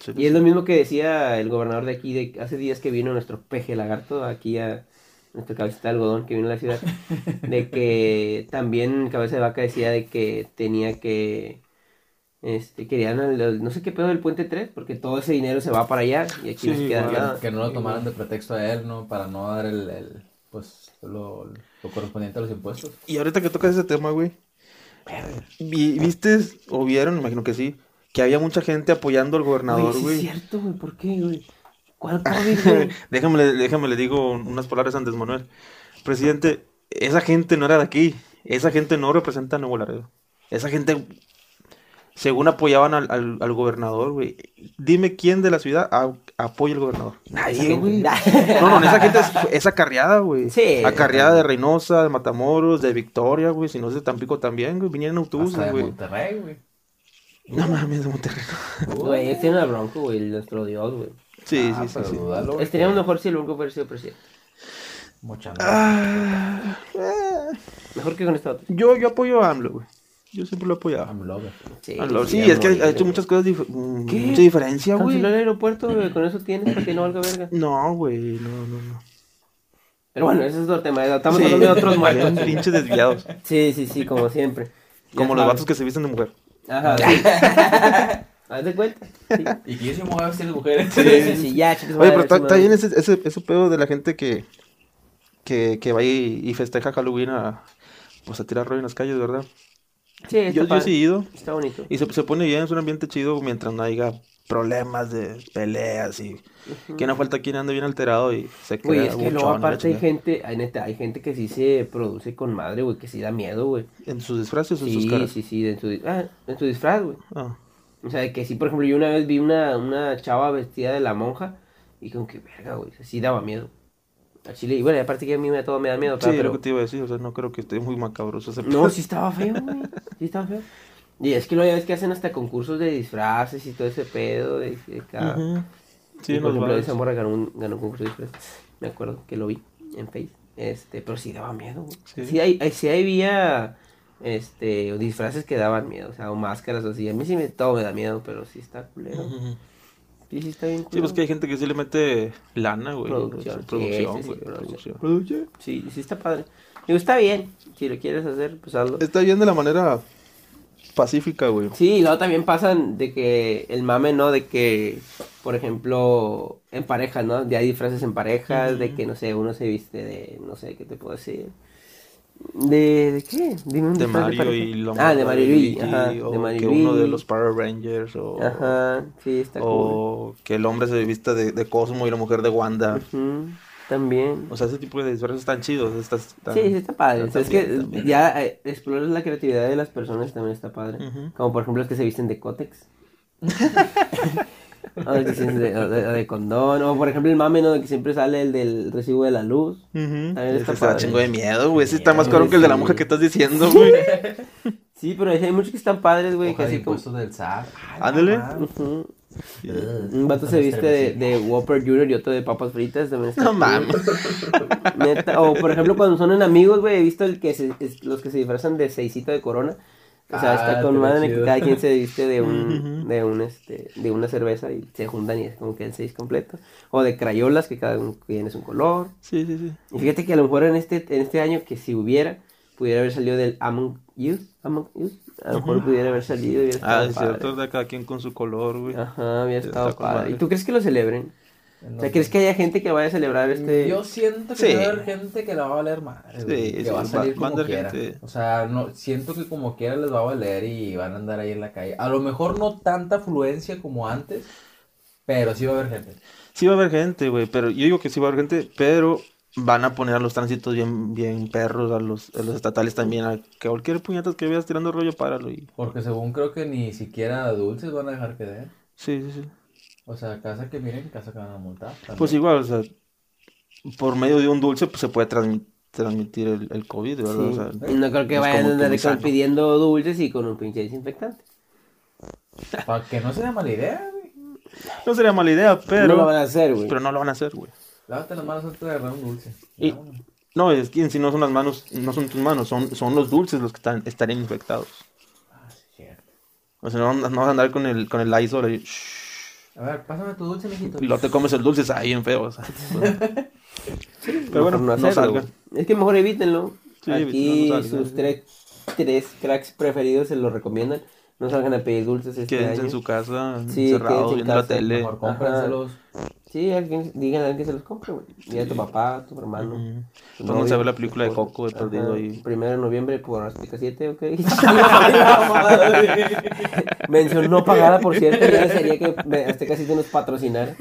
Sí, Y es lo mismo que decía el gobernador de aquí, de hace días que vino nuestro peje lagarto aquí a nuestra cabecita de algodón que vino a la ciudad, de que también cabeza de vaca decía de que tenía que, este, querían, el- no sé qué pedo del puente 3, porque todo ese dinero se va para allá y aquí Sí, queda nada. Que no lo tomaran de pretexto a él, ¿no? Para no dar el, el pues, lo... Lo correspondiente a los impuestos. Y ahorita que tocas ese tema, güey. vi- ¿Viste o vieron, imagino que sí, que había mucha gente apoyando al gobernador, Güey, sí es cierto, güey. ¿Por qué, güey? ¿Cuál COVID, güey? déjame, le- déjame le digo unas palabras antes, Manuel. Presidente, esa gente no era de aquí. Esa gente no representa a Nuevo Laredo. Esa gente, según apoyaban al, al, al gobernador, güey. Dime quién de la ciudad a- apoya al gobernador. Nadie, güey. No, no, esa gente es, es acarreada, güey. Sí. Acarreada de Reynosa, de Matamoros, de Victoria, güey. Si no es de Tampico también, güey. Vinieron en autobuses, de güey. Monterrey, güey. No mames, de Monterrey. Güey, tienen al Bronco, güey, nuestro dios, güey. Sí, Ah, sí, sí, sí. güey. Estaríamos mejor si el Bronco hubiera sido presidente. Mochando. Ah, eh, Mejor que con esta otra. yo, yo apoyo a AMLO, güey. Yo siempre lo he apoyado. Sí, AMLO, Sí, ya es que ha hecho muchas cosas, dif- mm, ¿Qué? mucha diferencia, güey. Canceló el aeropuerto, güey, con eso tienes para que no valga verga. No, güey, no, no, no. Pero bueno, ese es otro tema. Estamos Sí, hablando de otros muertos. pinches desviados. Sí, sí, sí, como siempre. Ya Como los sabes. vatos que se visten de mujer. Ajá. sí. Haz de cuenta. Sí, Y que yo a vestir de mujeres. sí, sí, sí, ya, chicos. Oye, pero está, bien ese, ese, ese pedo de la gente que, que, que va y, y festeja Halloween a, pues, a tirar rollo en las calles, ¿verdad? Sí, está, Yo, sí he ido. está bonito. Y se, se pone bien, es un ambiente chido mientras no haya problemas de peleas y que no falta quien ande bien alterado y se Güey, crea es que luego aparte hay gente, hay neta, hay gente que sí se produce con madre, güey, que sí da miedo, güey. ¿En sus disfraces o en sus Sí, caras? sí, sí, en su, ah, en su disfraz, güey. Ah. O sea, que sí, por ejemplo, yo una vez vi una, una chava vestida de la monja y como que, verga, güey, sí daba miedo. A Chile, y bueno, aparte que a mí me, todo me da miedo, Sí, pero... que te iba a decir, o sea, no creo que esté muy macabroso ese No, sí estaba feo, güey. Sí estaba feo. Y es que luego ya ves que hacen hasta concursos de disfraces y todo ese pedo de, de cada... Sí, y por ejemplo, bares. esa morra ganó un, ganó un concurso de disfraces. Me acuerdo que lo vi en Face. Este, pero sí daba miedo, güey. Sí. Sí, hay, sí había este, disfraces que daban miedo, o sea, o máscaras o así. A mí sí me, todo me da miedo, pero sí está culero. Sí, sí está bien Sí, pues que hay gente que sí le mete lana, güey. Producción, o sea, sí, Producción, sí, sí, güey. producción. producción. Sí, sí está padre. Digo, está bien. Si lo quieres hacer, pues hazlo. Está bien de la manera pacífica, güey. Sí, y luego también pasan de que el mame, ¿no? De que, por ejemplo, en parejas, ¿no? De hay disfraces en parejas, de que, no sé, uno se viste de, no sé, ¿qué te puedo decir? ¿De, de qué? Dime un De Mario y la Ah, de Mario y Luigi, ajá, o de Mario que y uno de los Power Rangers o, Ajá, sí, está cool. o que el hombre se vista de, de Cosmo y la mujer de Wanda. Ujú, también. O sea, ese tipo de disfraces están chidos. Están, están- Sí, sí está padre. O sea, es que también. ya eh, explorar la creatividad de las personas también está padre. Como por ejemplo los que se visten de cótex. o de, o de- o de condón. O por ejemplo el mame, ¿no? De que siempre sale el del recibo de la luz. También Ese está está padre. chingo de miedo, güey. Ese está más caro que el de la sí. monja que estás diciendo, güey. Sí, pero hay muchos que están padres, güey. Que así como... del SAT. Ay, Ándale. Un vato se viste de, de Whopper Jr. y otro de papas fritas. También No mames. Neta, O por ejemplo, cuando son en amigos, güey, he visto el que se- es- los que se disfrazan de seisito de corona. O sea, Ah, está con madre que cada quien se viste de un, de un este, de una cerveza y se juntan y es como que el seis completo. O de crayolas que cada uno tiene un color. Sí, sí, sí. Y fíjate que a lo mejor en este, en este año que si hubiera, pudiera haber salido del Among Us. Among Us. A lo mejor pudiera haber salido y hubiera Ah, estado es padre. cierto, de cada quien con su color, güey. Ajá, hubiera estado padre. madre. ¿Y tú crees que lo celebren? No O sea. ¿crees que haya gente que vaya a celebrar este...? Yo siento que Sí. va a haber gente que la va a valer madre, Sí, güey, que sí, va a salir va como quiera. gente. O sea, no, siento que como quiera les va a valer y van a andar ahí en la calle. A lo mejor no tanta afluencia como antes, pero sí va a haber gente. Sí va a haber gente, güey, pero yo digo que sí va a haber gente, pero van a poner a los tránsitos bien, bien perros, a los, a los estatales también, a que cualquier puñetas que veas tirando rollo, páralo y... Porque según creo que ni siquiera dulces van a dejar que den. Sí, sí, sí. O sea, casa que miren, casa que van a multar. también. Pues igual, o sea, por medio de un dulce pues, se puede transmi- transmitir el, el COVID, ¿verdad? Sí. O sea, Y no creo que vayan a andar pidiendo dulces y con un pinche desinfectante. Para que no sea mala idea, güey. no sería mala idea, pero no lo van a hacer, güey. pero no lo van a hacer, güey. Lávate las manos antes de agarrar un dulce. Y-. No, es que sí no son las manos, no son tus manos, son, son los dulces los que están, estarían infectados. Ah, sí, cierto. O sea, no, no vas a andar con el, con el Lysol ahí, shh, A ver, pásame tu dulce, mijito. y luego te comes el dulce, está bien feo. o sea. Pero bueno, no, hacerlo, salgan. Es que mejor evítenlo. Sí, Aquí no, no sus tres, tres cracks preferidos se lo recomiendan. No salgan a pedir dulces este Quédense año. en su casa, Sí, encerrados, viendo la tele. Mejor cómprenselos. Sí, alguien, digan a alguien que se los compre, güey. Dile a tu papá, tu hermano. Ujú. tu Pónganse novio, a ver la película de. Coco, de perdido ahí. Primero de noviembre por Azteca 7, ok. Mención no pagada, por cierto. Ya desearía que me- Azteca 7 nos patrocinara.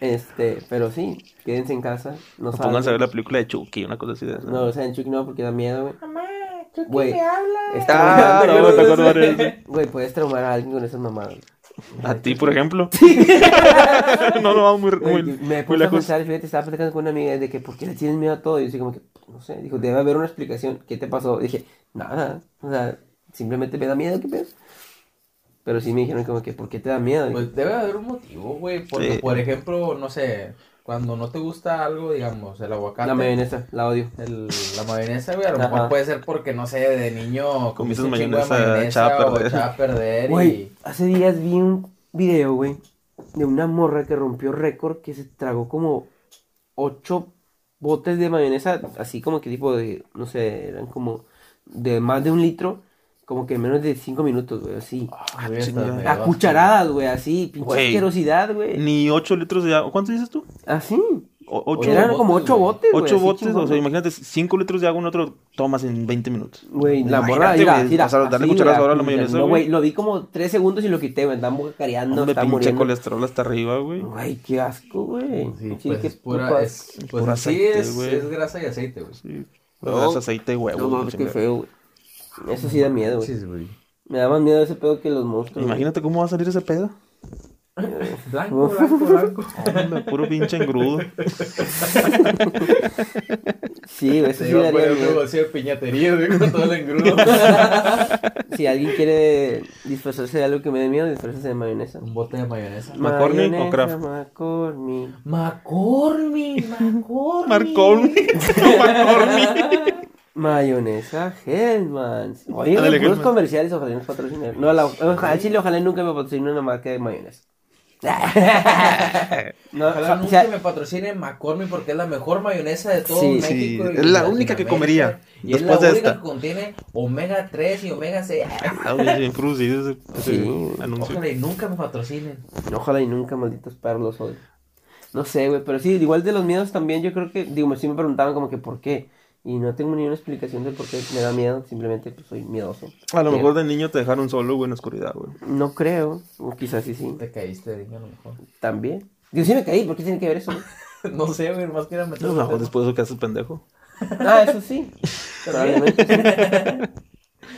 Este, pero sí, quédense en casa. No O Pónganse a ver la película de Chucky, una cosa así de eso. No, o sea, en Chucky no, porque da miedo, güey. Mamá, Chucky Güey. me habla. Es Ah, no. Güey, puedes traumar a alguien con esas mamadas. A ti, por ejemplo. no, no, vamos muy, muy, me muy puse a pensar, fíjate, estaba platicando con una amiga de que ¿por qué le tienes miedo a todo? Y yo así como que, no sé, dijo, debe haber una explicación. ¿Qué te pasó? Dije, nada, o sea, simplemente me da miedo, ¿qué pedo? Pero sí me dijeron como que, ¿por qué te da miedo? Pues debe haber un motivo, güey. Porque, Sí. por ejemplo, no sé, cuando no te gusta algo, digamos, el aguacate. la mayonesa, la odio. el- la mayonesa, güey, a lo mejor puede ser porque, no sé, de niño Comiste un chingo de mayonesa a o perder. echada a perder Güey, y... hace días vi un video, güey, de una morra que rompió récord que se tragó como ocho botes de mayonesa, así como que tipo de, no sé, eran como de más de un litro, como que en menos de cinco minutos, güey, así. Ah, A dio cucharadas, güey, así, pinche Güey. asquerosidad, güey. Ni 8 litros de agua. ¿Cuánto dices tú? Así. O- ocho, Eran botes, como ocho güey. botes, güey. ocho así botes, chingón, o sea, imagínate, 5 litros de agua en otro tomas en 20 minutos. Güey, la morra, mira, mira, pasar- darle así, cucharadas ahora a la así, mayonesa, No, güey. lo vi como tres segundos y lo quité, güey, andaba careando, estaba pinche muriendo. colesterol hasta arriba, güey. Güey, qué asco, güey. Sí, Sí, pues qué es pura, es, pues Pura en sí aceite, es, güey. es grasa y aceite, güey. Sí. No. Grasa, aceite y huevo. No qué feo, güey. Eso sí da miedo, güey. Sí, güey. Me da más miedo ese pedo que los monstruos. güey. Imagínate cómo va a salir ese pedo. Blanco, blanco, blanco. Hombre, puro pinche engrudo. Sí, güey, eso sí a daría poner un miedo. negocio de piñatería, güey, con todo el engrudo. Si alguien quiere disfrazarse de algo que me dé miedo, disfrazarse de mayonesa. un bote de mayonesa. ¿McCormick o Kraft? McCormick. McCormick, McCormick. Marconi. Mayonesa Hellmann's. Oye, Ándale, güey, puros Hellmann's. comerciales, ojalá nos patrocinen. No, la, ojalá, al chile, ojalá nunca me patrocine una marca de mayonesa. no, Ojalá o nunca sea, me patrocine McCormick porque es la mejor mayonesa de todo Sí, México. sí, y es la única que Latinoamérica. comería, Y es la después de única esta. que contiene omega 3 y omega 6. Ah, güey, bien producido ese, ese Sí. anuncio. Ojalá y nunca me patrocinen. Ojalá y nunca, malditos perros, los odio. No sé, güey, pero sí, igual de los miedos también, yo creo que, digo, sí me preguntaban como que por qué. Y no tengo ni una explicación de por qué me da miedo, simplemente pues soy miedoso. A lo mejor de niño te dejaron solo, güey, en la oscuridad, güey. No creo, o quizás sí, sí, Te caíste de niño a lo mejor. también. Yo sí me caí, ¿por qué tiene que ver eso? güey? No sé, güey, más que era meter. No, no, después de eso que haces pendejo. Ah, eso sí, probablemente.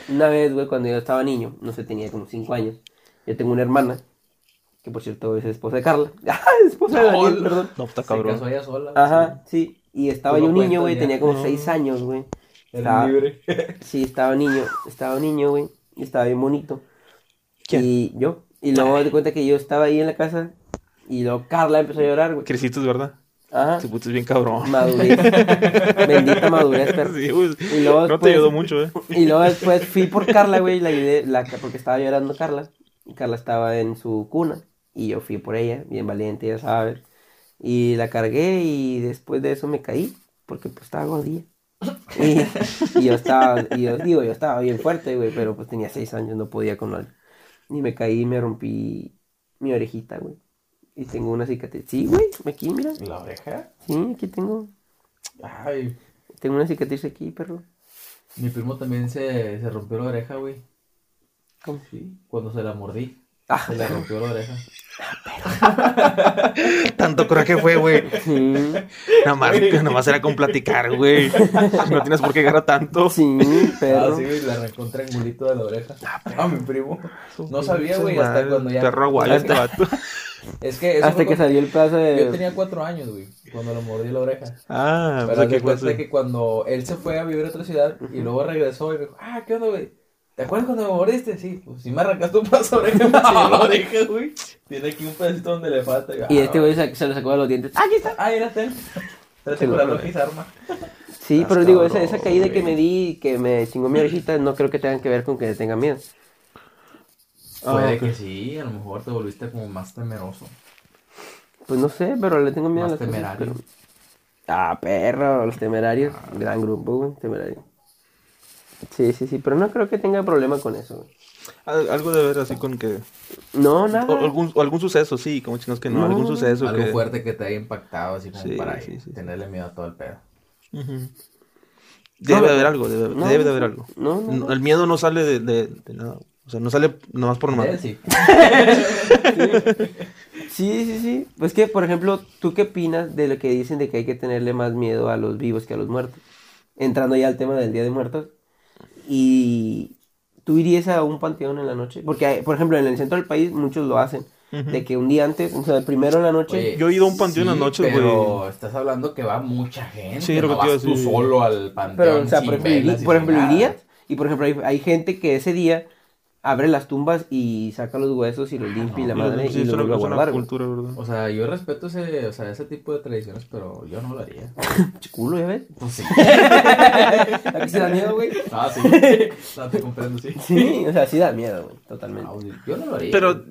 Una vez, güey, cuando yo estaba niño, no sé, tenía como 5 años, yo tengo una hermana, que por cierto es esposa de Carla. Ah, esposa de Daniel, perdón. No, está Se casó cabrón. ella sola. Ajá, sí. Y estaba Tú yo un niño, güey, tenía como No. 6 años, güey. Estaba- libre. Sí, estaba niño, estaba niño, güey, y estaba bien bonito. ¿Quién? Y yo, y luego me di cuenta que yo estaba ahí en la casa, y luego Carla empezó a llorar, güey. Creciste, ¿verdad? Ajá, Te pusiste bien cabrón. madurez. Bendita madurez, perro. Sí, güey. Y luego No te después- ayudó mucho, eh. Y luego después fui por Carla, güey, y la ayudé, la, porque estaba llorando Carla. Y Carla estaba en su cuna. Y yo fui por ella, bien valiente, ya sabes. Y la cargué y después de eso me caí, porque pues estaba gordilla. Y, y yo estaba, y yo digo, yo estaba bien fuerte, güey, pero pues tenía seis años, no podía con algo. Y me caí y me rompí mi orejita, güey. Y tengo una cicatriz. Sí, güey, aquí, mira. ¿La oreja? Sí, aquí tengo. Ay, Tengo una cicatriz aquí, perro. mi primo también se, se rompió la oreja, güey. ¿Cómo? Sí, cuando se la mordí. Ah, Se le rompió la oreja. Tanto coraje fue, güey. sí. Nada más, nada más era con platicar, güey. No tienes por qué llegar a tanto. Sí, Ah, perro. sí, güey, le arrancó un triangulito de la oreja. A mi primo. No sabía, güey, hasta cuando ya. Perro aguayo este vato. Es que eso Hasta que cuando- salió el pedazo de. Yo tenía cuatro años, güey, cuando le mordí la oreja. Ah, Pero qué fue cuenta que cuando él se fue a vivir a otra ciudad y luego regresó y me dijo, ah, ¿qué onda, güey? ¿Te acuerdas cuando me mordiste? Sí, pues si me arrancaste un pedazo de oreja, me enseñó la oreja, güey. Tiene aquí un pedacito donde le falta. Y ah, este güey se, se lo sacó de los dientes. ¡Aquí está! Ah, era él. Se Sí, güey. logia arma. Sí, pero digo, esa, esa caída que me di, que me chingó mi orejita, no creo que tengan que ver con que tenga miedo. Ah, Puede que sí, a lo mejor te volviste como más temeroso. Pues no sé, pero le tengo miedo Más a las cosas, temerario. pero- Ah, perro, los temerarios. Gran grupo, güey, temerario. Sí, sí, sí, pero no creo que tenga problema con eso. Al- Algo de ver así con que... No, O nada. algún, o algún suceso, sí, como chingos que no, No, algún suceso Algo que... fuerte que te haya impactado, así como Sí, para sí, sí. tenerle miedo a todo el pedo. Debe No, de haber algo, debe, no, debe de haber algo. no, no, no. El miedo no sale de, de- de nada. O sea, no sale nomás por nomás. sí. Sí, sí, sí. Pues que, por ejemplo, ¿tú qué opinas de lo que dicen de que hay que tenerle más miedo a los vivos que a los muertos? Entrando ya al tema del Día de Muertos. Y tú irías a un panteón en la noche. Porque, hay- por ejemplo, en el centro del país muchos lo hacen. De que un día antes, o sea, el primero en la noche. Oye, Yo he ido a un panteón en las noches, Pero estás hablando que va mucha gente. Sí, lo no que te iba a vas tú solo al panteón. pero, o sea, sin por ejemplo, por ejemplo irías. Y por ejemplo, hay, hay gente que ese día abre las tumbas y saca los huesos y los limpia y la madre sí, y los vuelve a guardar. cultura, ¿verdad? O sea, yo respeto ese, o sea, ese tipo de tradiciones, pero yo no lo haría. Culo, ¿ya ves? Pues sí. ¿A que sí da miedo, güey? Ah, sí. No, te comprendo, sí. Sí, o sea, sí da miedo, güey, totalmente. Ah, Yo no lo haría. Pero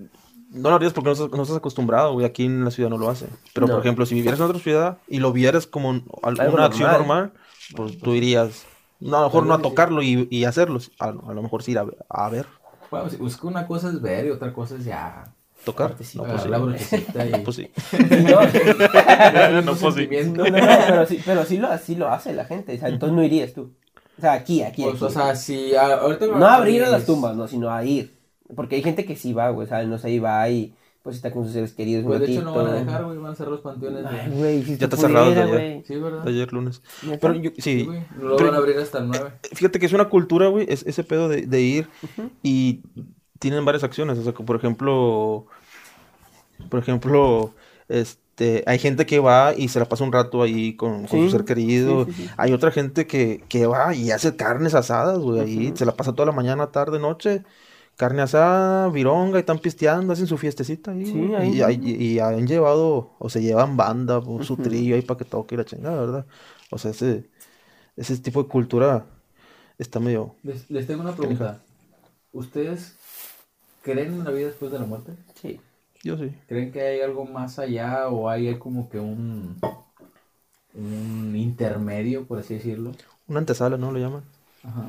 no lo harías porque no estás, no estás acostumbrado, güey. Aquí en la ciudad no lo hace. Pero, No. por ejemplo, si vivieras en otra ciudad y lo vieras como un- al- Algo una acción normal. normal, pues tú irías, no, a lo mejor no a tocarlo y, y hacerlos. A, a lo mejor sí ir a, a ver, Bueno, sí, es que una cosa es ver y otra cosa es ya. tocar. No, pues sí. la brochecita y. Pues sí. No, No, pues sí. no, no, no, pero sí, pero sí lo, sí lo hace la gente, o sea, entonces no irías tú. O sea, aquí, aquí, Pues, aquí. o sea, si a- ahorita no a abrir a las tumbas, no, sino a ir. Porque hay gente que sí va, güey, o sea, no sé, y va y pues está con sus seres queridos Pues de hecho no van a dejar, güey, van a cerrar los panteones. Ay, güey. si Ya está cerrado desde ayer. güey. Sí, ¿verdad? Ayer lunes. Pero yo, Sí. No lo pero- van a abrir hasta el 9. Fíjate que es una cultura, güey, es, ese pedo de, de ir y tienen varias acciones. O sea, que, por ejemplo, por ejemplo, este, hay gente que va y se la pasa un rato ahí con, con Sí, su ser querido. sí, sí, sí. Hay otra gente que, que va y hace carnes asadas, güey, ahí se la pasa toda la mañana, tarde, noche. Carne asada, vironga, y están pisteando, hacen su fiestecita ahí. Sí, ahí y, han llevado, o se llevan banda, pues, su trillo ahí para que toque la chingada, ¿verdad? O sea, ese, ese tipo de cultura está medio... Les, les tengo una pregunta. ¿Ustedes creen en la vida después de la muerte? Sí. Yo sí. ¿Creen que hay algo más allá o hay como que un, un intermedio, por así decirlo? Una antesala, ¿no? Lo llaman. Ajá.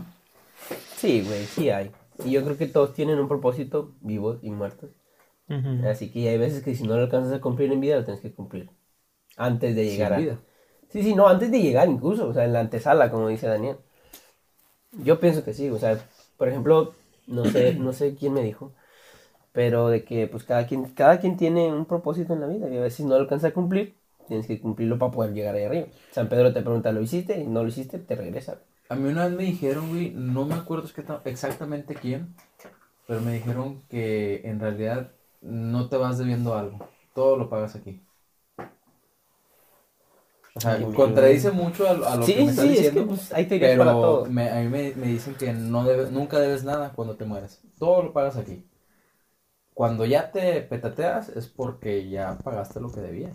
Sí, güey, sí hay. Y yo creo que todos tienen un propósito, vivos y muertos. Así que hay veces que si no lo alcanzas a cumplir en vida, lo tienes que cumplir. Antes de llegar a... vida. Sí, sí, no, antes de llegar incluso, o sea, en la antesala, como dice Daniel. Yo pienso que sí, o sea, por ejemplo, no sé, no sé quién me dijo, pero de que pues cada quien, cada quien tiene un propósito en la vida y a veces no lo alcanza a cumplir, tienes que cumplirlo para poder llegar ahí arriba. San Pedro te pregunta, ¿lo hiciste? Y no lo hiciste, te regresa. A mí una vez me dijeron, güey, no me acuerdo es que ta- exactamente quién, pero me dijeron que en realidad no te vas debiendo algo, todo lo pagas aquí. O sea, Ay, contradice mucho a, a lo Sí, que me estás sí, es diciendo, que pues, hay teorías para todo. me, a mí me, me dicen que no debe- nunca debes nada cuando te mueres, todo lo pagas aquí. Cuando ya te petateas es porque ya pagaste lo que debías.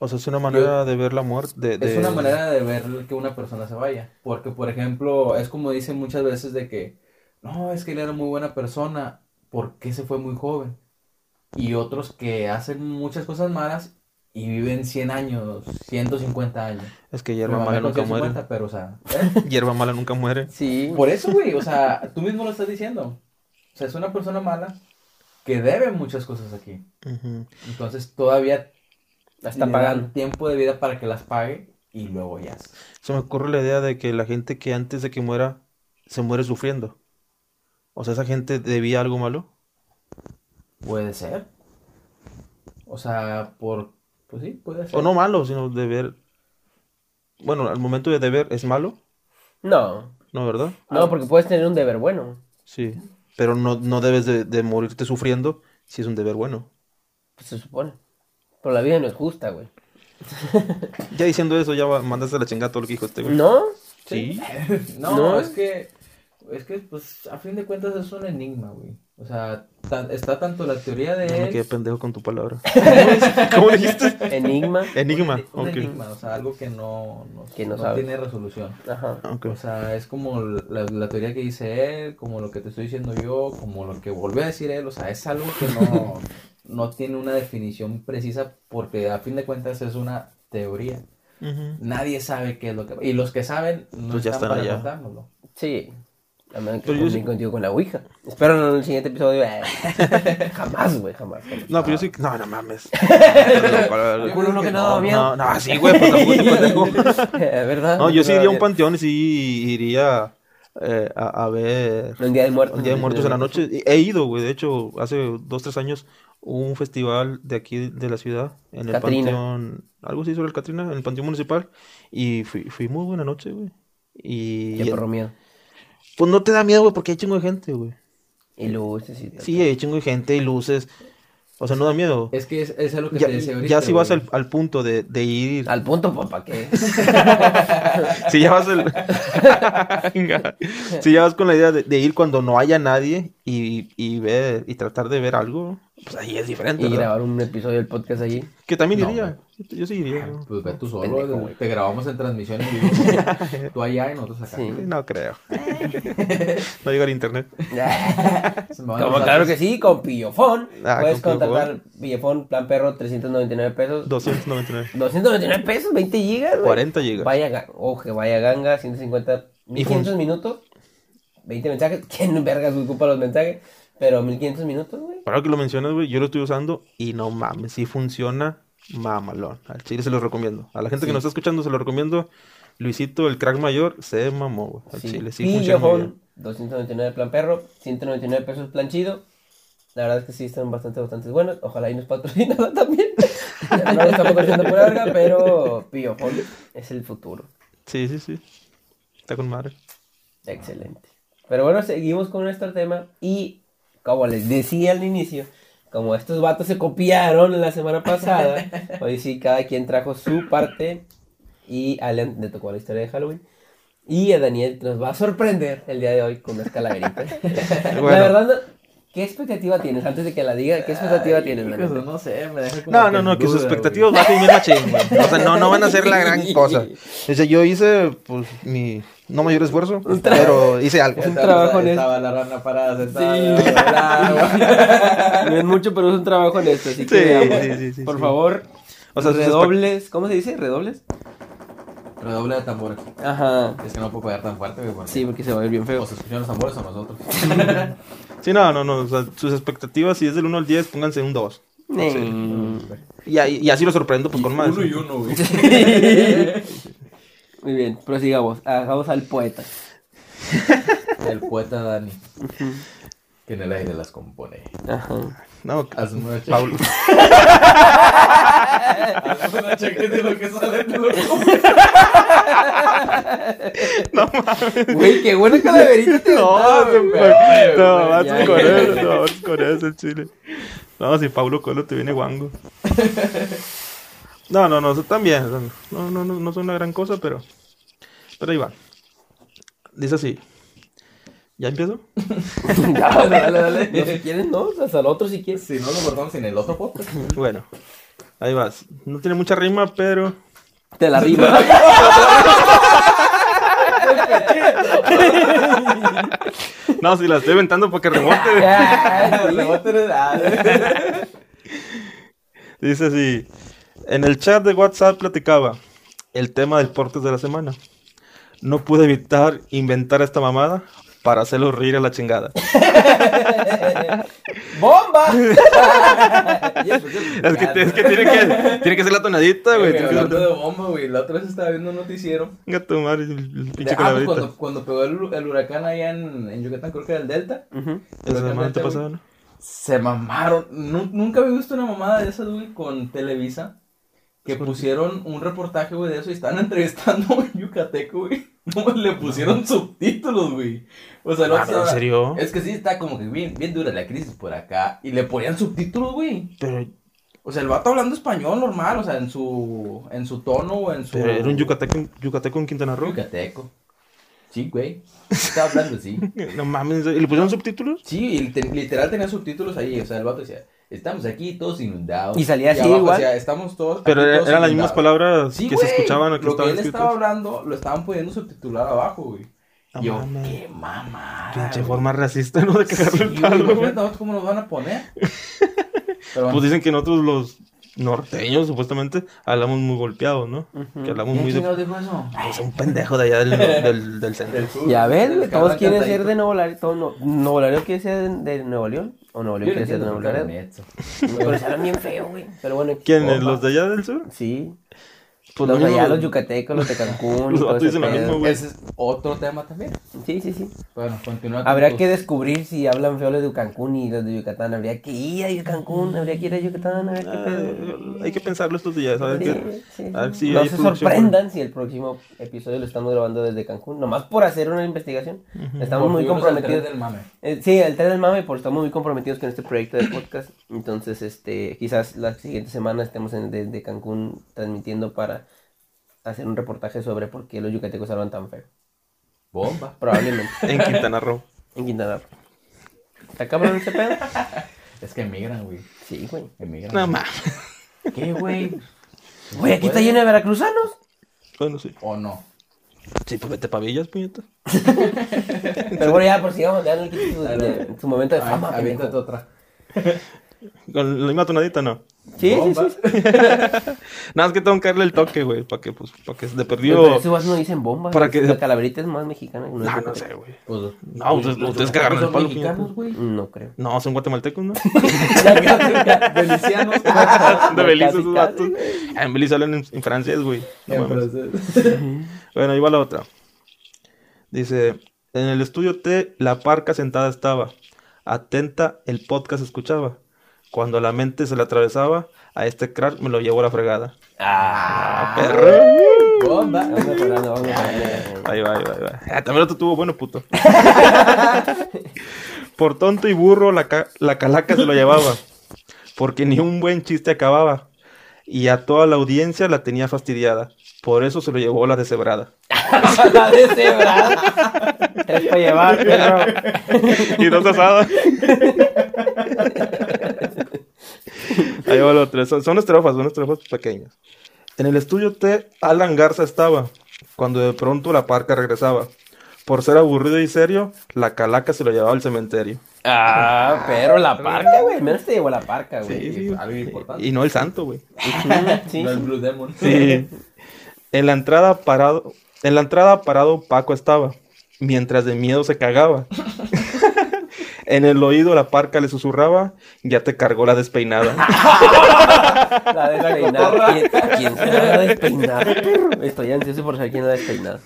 O sea, es una manera de ver la muerte. De, Es de- una manera de ver que una persona se vaya. Porque, por ejemplo, es como dicen muchas veces de que, no, es que él era muy buena persona, ¿por qué se fue muy joven? Y otros que hacen muchas cosas malas y viven 100 años, 150 años. Es que hierba mala nunca contó muere. 50, pero, o sea, ¿eh? Hierba mala nunca muere. Sí, por eso, güey, o sea, tú mismo lo estás diciendo. O sea, es una persona mala que debe muchas cosas aquí. Entonces, todavía está pagando. tiempo de vida para que las pague y luego ya. Se me ocurre la idea de que la gente que antes de que muera se muere sufriendo. O sea, esa gente debía algo malo. Puede ser. O sea, por... Pues sí, puede ser. O no malo, sino deber. Bueno, al momento de deber es malo, No, ¿no, verdad? no, porque puedes tener un deber bueno. Sí. Pero no, no debes de, de morirte sufriendo si es un deber bueno. Pues se supone. Pero la vida no es justa, güey. Ya diciendo eso, ya va- mandas a la chingada todo lo que dijo este güey. ¿No? Sí. No, ¿No? es que... Es que, pues, a fin de cuentas es un enigma, güey. O sea, tan- está tanto la teoría de No me él... quedé pendejo con tu palabra. ¿Cómo dijiste? Enigma. Enigma. Un Ok. enigma, o sea, algo que no, no, Que no no tiene resolución. Ajá. Ok. O sea, es como la, la teoría que dice él, como lo que te estoy diciendo yo, como lo que volvió a decir él. O sea, es algo que no, no tiene una definición precisa porque a fin de cuentas es una teoría. Nadie sabe qué es lo que... Y los que saben no Pues ya están están para allá. contárnoslo. Sí. A menos que yo sí- contigo con la Ouija. Espero no en el siguiente episodio. eh. jamás, güey, jamás. jamás. No, pero yo sí. No, no mames. Culo, no, que no miedo. No, no, sí, güey, pues tampoco. ¿Verdad? No, yo sí iría a un pan panteón y sí iría eh, a, a ver Un día de muertos. un Día de Muertos en la noche. He ido, güey. De hecho, hace dos, tres años hubo un festival de aquí de la ciudad, en el Catrina. panteón, algo así sobre el Catrina, en el panteón municipal. Y fui, fui muy buena noche, güey. Y Qué perro miedo. Pues no te da miedo, güey, porque hay chingo de gente, güey. Y luces y Sí, hay chingo de gente y luces. O sea, no da miedo. Es que es, es algo que Ya, te decía ahorita. ya si vas al, al punto de, de ir. Al punto, papá, que Si ya vas el... Si ya vas con la idea de, de ir cuando no haya nadie y, y ver y tratar de ver algo, pues ahí es diferente. Y ¿verdad? grabar un episodio del podcast allí. Que también No, iría. Yo sí iría. Pues ve tú solo, Pendejo, te grabamos en transmisión en vivo. tú allá y nosotros acá. Sí. No creo. no llega el internet. Como claro que sí, con Pillofón. Ah, Puedes con contratar Pillofón, plan perro, 399 pesos. 299. 299 pesos, 20 gigas, güey. 40 gigas. Vaya, oje, vaya ganga, 150, Y 1500 fun- minutos, 20 mensajes. ¿Quién vergas ocupa los mensajes? Pero 1500 minutos, güey. Ahora que lo mencionas, güey, yo lo estoy usando y no mames, sí funciona mamalón. Al chile se lo recomiendo. A la gente que nos está escuchando se lo recomiendo. Luisito, el crack mayor, se mamó, güey. Al Sí. chile, sí funciona muy bien. Pillofón, 299 plan perro, 199 pesos plan chido. La verdad es que sí están bastante, bastante buenos. Ojalá y nos patrocinaran también. no lo estamos haciendo por verga, pero Pillofón es el futuro. Sí, sí, sí. Está con madre. Excelente. Pero bueno, seguimos con nuestro tema y como les decía al inicio, como estos vatos se copiaron la semana pasada, hoy sí cada quien trajo su parte y a Alan le tocó la historia de Halloween y a Daniel nos va a sorprender el día de hoy con unas calaveritas. La verdad, no- ¿qué expectativa tienes? Antes de que la diga, ¿qué expectativa tienes? No sé, me deja como No, no, no, que sus en duda, expectativas bajen bien machín, güey. O sea, no, no van a ser la gran cosa. O sea, yo hice, pues, mi no mayor esfuerzo, pero hice algo. un trabajo en Estaba la rana parada sentada. Sí. No es mucho, pero es un trabajo honesto, así que Sí, sí, sí, sí, por sí. favor, O sea, redobles, ¿cómo se dice? ¿Redobles? Redoble de tambores. Ajá. Es que no puedo pegar tan fuerte, güey. porque Sí, porque se va a ver bien feo. O se escuchan los tambores o nosotros. Sí, no, no, no. O sea, sus expectativas, si es del 1 al 10, pónganse un 2. Mm. Y, ahí- y así lo sorprendo, pues, con más. Uno y uno, güey. Muy bien, prosigamos. Hagamos al poeta. El poeta Dani. Que en el aire las compone. Ajá. No, Hazme una chaqueta. Pablo. Hazme una chaqueta y lo que sale te lo Güey, qué buena calaverita te No, aventaba, se güey. fue. no, güey, vas ya, con ya. eso, no, vas con eso, chile. No, si Pablo Colo te viene guango. No, no, no, también. No, no, no, no son una gran cosa, pero. Pero ahí va. Dice así. ¿Ya empiezo? Ya, dale, dale, dale. No, si quieres, no. Hasta el otro si quieres. Si no lo cortamos en el otro podcast. Bueno, ahí vas. No tiene mucha rima, pero. Te la rima. No, si la estoy inventando para que ah, Dice así. En el chat de WhatsApp platicaba el tema del portes de la semana. No pude evitar inventar esta mamada para hacerlo reír a la chingada. ¡Bomba! Es que, es que tiene que tiene que ser la tonadita, güey. Hablando de bomba, güey. La otra vez estaba viendo un noticiero. Venga tu madre, el, el De- pinche ah, pues cuando, cuando pegó el, el huracán allá en, en Yucatán, creo que era el Delta. Ujú. Esa huracán semana Delta, te pasaba, güey. ¿no? Se mamaron. Nu- nunca había visto una mamada de esas, güey, con Televisa. Que pusieron un reportaje, güey, de eso y estaban entrevistando a un yucateco, güey. No, le pusieron subtítulos, güey. O sea, no Ah, ¿en serio? Es que sí está como que bien, bien dura la crisis por acá. Y le ponían subtítulos, güey. Pero, O sea, el vato hablando español normal, o sea, en su, en su tono o en su... pero era un yucateco, yucateco en Quintana Roo. Yucateco. Sí, güey. Estaba hablando así. No mames, ¿y le pusieron subtítulos? Sí, y te- literal tenía subtítulos ahí. O sea, el vato decía, estamos aquí todos inundados. Y salía así abajo igual. decía, estamos todos Pero aquí todos eran las mismas inundados". palabras Sí, que güey. se escuchaban o que Lo que él estaba hablando, lo estaban pudiendo subtitular abajo, güey. No yo, mames. qué mamada. Pinche güey". forma racista, ¿no? De cagarle Sí, el güey, palo, güey. imagínate nosotros cómo nos van a poner. Pero Pues dicen que nosotros los norteños, supuestamente, hablamos muy golpeados, ¿no? Que hablamos muy de... chingados dijo eso? Pues un pendejo de allá del, del, del centro. Ya ves, güey, Del todos quieren ser de Nuevo Laredo. todo no- Nuevo Laredo quiere ser de, de Nuevo León. O Nuevo León quiere ser de Nuevo Laredo. Pero se hablan bien feo, güey. Pero bueno, ¿Quiénes? ¿Los de allá del sur? sí. Pues los lo de allá, los yucatecos, los de Cancún. Los todo dicen lo mismo, güey. Ese es otro tema también. Sí, sí, sí. Bueno, continúa. con Habría tus- que descubrir si hablan feo los de Cancún y los de Yucatán. Habría que ir a Cancún, habría que ir a Yucatán, a ver qué pedo. Ah, hay que pensarlo estos días, a ver Sí, qué... sí, a ver si no hay se sorprendan si el próximo episodio lo estamos grabando desde Cancún, nomás por hacer una investigación. Estamos muy Volvimos al tren comprometidos. del mame. Eh, sí, el tren del mame, porque estamos muy comprometidos con este proyecto de podcast. Entonces, este, quizás la siguiente semana estemos en, desde Cancún transmitiendo para hacer un reportaje sobre por qué los yucatecos hablan tan feo. Bomba. Probablemente, En Quintana Roo. en Quintana Roo. ¿Está cabrón ese pedo? Es que emigran, güey. Sí, güey. Emigran. No más. ¿Qué, güey? Güey, aquí está lleno de veracruzanos. Bueno, sí. ¿O no? Sí, pues vete pa' Villas, puñeta. Pero bueno, ya, por si vamos, ya no le quites su, momento de fama. Aviéntate otra. Con la misma tonadita, no. Sí, sí, Bomba. sí. Nada, es que tengo que darle el toque, güey, para que, pues, para que de Pero perdido... esos no dicen bomba. Para que- La calaverita es más mexicana. No, No, sé, güey. Pues, No, ustedes- los ustedes cagaron el son palo, mexicanos, güey. No creo. No, son guatemaltecos, ¿no? Delicianos. de Belice esos vatos. Ah, En Belice hablan en, en francés, güey. No En francés. Bueno, ahí va la otra. Dice, en el estudio T, la parca sentada estaba. Atenta, el podcast escuchaba. Cuando la mente se le atravesaba, a este crack me lo llevó a la fregada. Ah, Perro. Bomba. Vamos vamos. Ahí va, ahí va, ahí va. Ah, también otro tuvo bueno, puto. Por tonto y burro, la, ca- la calaca se lo llevaba. Porque ni un buen chiste acababa. Y a toda la audiencia la tenía fastidiada. Por eso se lo llevó la deshebrada. La deshebrada. Es para llevar, perro. y dos asadas. Ahí va el otro. Son, son estrofas, son estrofas pequeñas. En el estudio T, Alan Garza estaba, cuando de pronto la parca regresaba. Por ser aburrido y serio, la calaca se lo llevaba al cementerio. Ah, pero la parca, güey. Menos te llevó la parca, güey. Sí, sí. Algo importante. Y no el santo, güey. Sí, No el. Blue Demon. Sí. En la entrada parado, en la entrada parado Paco estaba, mientras de miedo se cagaba. en el oído la parca le susurraba, ya te cargó la despeinada. La despeinada. ¿Quién, quién será la despeinada? Estoy ansioso por saber quién es la despeinada.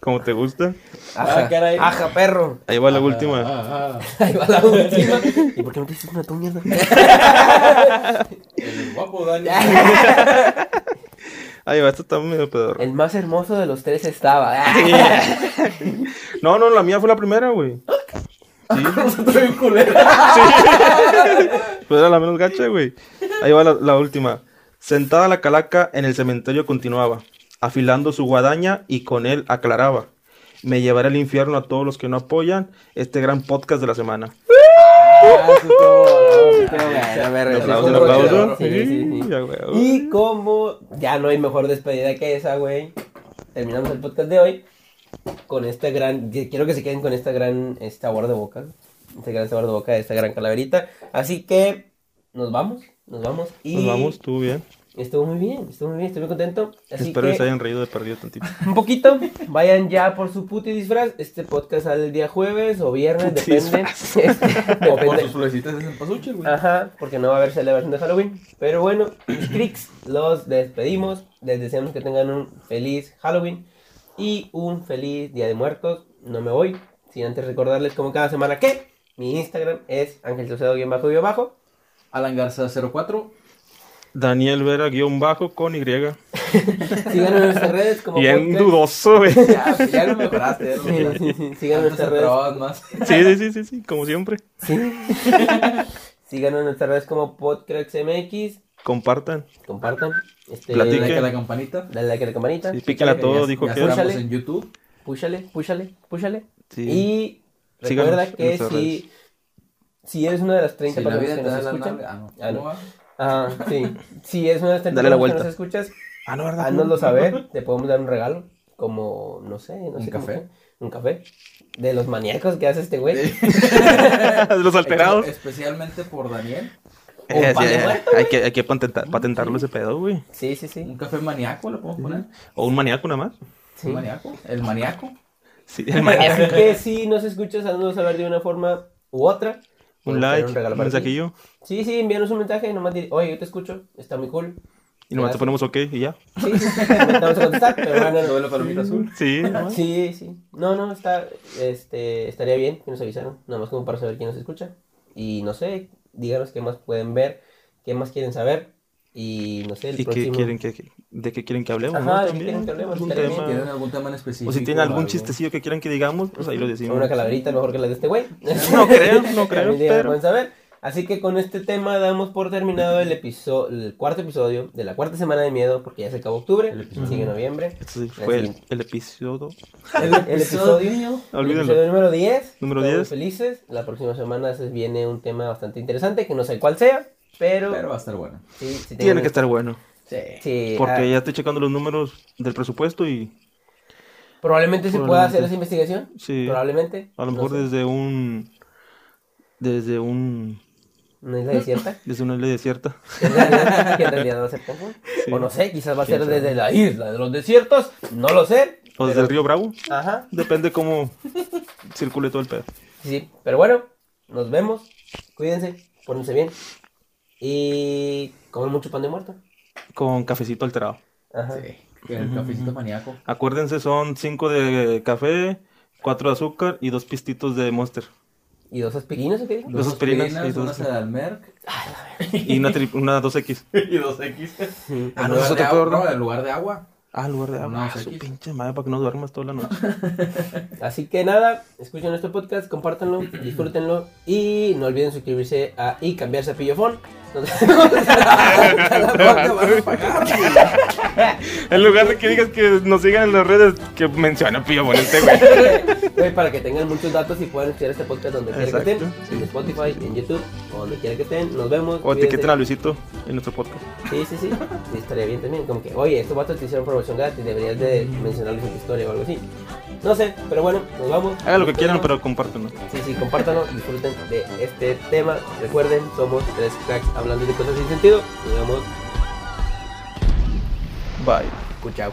Como te gusta. Aja, Ah, caray. aja, perro. Ahí va la última. Ah, ah. Ahí va la última. ¿Y por qué no te hiciste una tu mierda? El guapo Dani. Ahí va, esto está medio pedorro. El más hermoso de los tres estaba. No, no, la mía fue la primera, güey. Nosotros bien culero. Pues era la menos gacha, güey. Ahí va la, la última. Sentada la calaca en el cementerio continuaba, afilando su guadaña y con él aclaraba. Me llevaré al infierno a todos los que no apoyan este gran podcast de la semana. Ah, Sí, sí, sí. Y como ya no hay mejor despedida que esa, güey, terminamos el podcast de hoy con este gran, quiero que se queden con este gran este sabor de boca, este gran sabor de boca de esta gran calaverita. Así que nos vamos, nos vamos y Nos vamos, estuvo bien. estuvo muy bien, estuvo muy bien, estoy muy contento. Así Espero que que se hayan reído de perdido tantito. un poquito, vayan ya por su puti disfraz. Este podcast sale el día jueves o viernes, Puti depende. Este, O sus florecitas de cempasúchil, güey. Ajá, porque no va a haber celebración de Halloween. Pero bueno, mis cricks, los despedimos. Les deseamos que tengan un feliz Halloween y un feliz Día de Muertos. No me voy, sin antes recordarles como cada semana que mi Instagram es Ángel Saucedo guion bajo guion bajo. Alan Garza 04. Daniel Vera guion bajo con Y. Síganos en nuestras redes como Bien podcast. dudoso, güey. Ya, ya lo mejoraste. Ya lo Sí, mejoraste. sí, sí, Síganos en nuestras redes. más. Sí, sí, sí, sí, sí, como siempre. Síganos en nuestras redes como PodcracksMX. Compartan. Compartan. Este. Dale like a la campanita. Dale like a la campanita. Sí, píquenle a todo, Ya- dijo ya que estamos Púchale. en YouTube. Púchale, púchale, púchale. Sí. Y recuerda que si, si eres una de las 30 Si la personas que nos la escuchan, nalga. Ah, no. Ah, ah, sí, si es una de las 30 Dale la personas que vuelta. nos escuchas, Ah, no, ¿verdad? haznoslo saber, te podemos dar un regalo, como, no sé, no ¿Un sé café? un café, de los maníacos que hace este güey. Los alterados. Hecho especialmente por Daniel. Un Eh, pan sí, eh, hay que, hay que patentar- patentarlo ese pedo, güey. Sí, sí, sí. Un café maníaco, ¿lo podemos poner? O un maníaco nada más. sí. ¿Un maníaco? ¿El maníaco? Sí, el maníaco. Así que si nos escuchas, haznos saber de una forma u otra. Un like, un ti. mensajillo. Sí, sí, envíanos un mensaje, nomás di, oye, yo te escucho, está muy cool. Y nomás te ponemos ok y ya. Sí, sí, sí, vamos a contestar, pero bueno, Lo de la palomita azul. Sí, nomás. Sí, sí. No, no, está, este, estaría bien que nos avisaran, nada más como para saber quién nos escucha. Y no sé, díganos qué más pueden ver, qué más quieren saber. Y no sé, el ¿Y qué próximo... quieren que, de qué quieren que hablemos? Ajá, ¿no? ¿de qué También, quieren que hablemos? algún tema. bien. ¿Tienen algún tema en específico? O si tienen algún chistecillo que quieran que digamos, pues ahí lo decimos. Una calaverita mejor que la de este güey. No creo, no creo, pero- pueden saber. Así que con este tema damos por terminado el episodio, el cuarto episodio de la cuarta semana de miedo, porque ya se acabó octubre, El episodio. sigue noviembre. Este fue el, el episodio. El, el episodio, número 10. Número todos 10. felices. La próxima semana se viene un tema bastante interesante, que no sé cuál sea, pero... Pero va a estar bueno. sí, sí Tiene que estar bueno. Sí. sí, Porque ah, ya estoy checando los números del presupuesto y Probablemente se pueda hacer esa investigación. sí, Probablemente. a lo no mejor sé. desde un desde un Una isla desierta. desde una isla desierta. Que en realidad, que en realidad va a ser Cancún. Sí. O no sé, quizás va a ser sabe. desde la isla de los desiertos. No lo sé. O desde pero- el río Bravo. Ajá. Depende cómo circule todo el pedo. Sí, pero bueno, nos vemos. Cuídense, pónganse bien. Y comen mucho pan de muerto. Con cafecito alterado. Ajá. Sí. El cafecito maníaco. Acuérdense, son 5 de café, 4 de azúcar y dos pistitos de Monster. ¿Y dos aspirinas o qué dijo? Dos aspirinas y dos- Una Sedalmerc. Y una, tri- una 2X. y dos X. Ah, En no, lugar eso de te agua, puedo no, en lugar de agua. Ah, en lugar de agua. Ah, su 2X. pinche madre para que no duermas toda la noche. Así que nada, escuchen nuestro podcast, compártanlo, disfrútenlo y no olviden suscribirse a y cambiarse a Pillofón. En lugar de que digas que nos sigan en las redes, que menciona Pillo Bonete, güey. Güey, para que tengan muchos datos y puedan escuchar este podcast donde quiera que estén, sí. en Spotify, en YouTube, o donde quiera que estén. Nos vemos. O cuídense. etiqueten a Luisito en nuestro podcast. Sí, sí, sí. Sí, estaría bien también. Como que, oye, estos vatos te hicieron promoción gratis, deberías de mencionarles en tu historia o algo así. No sé, pero bueno, nos vamos. Hagan lo que quieran, pero compártanlo. Sí, sí, compártanlo, disfruten de este tema. Recuerden, somos tres cracks hablando de cosas sin sentido. Nos vemos. Bye. Chao.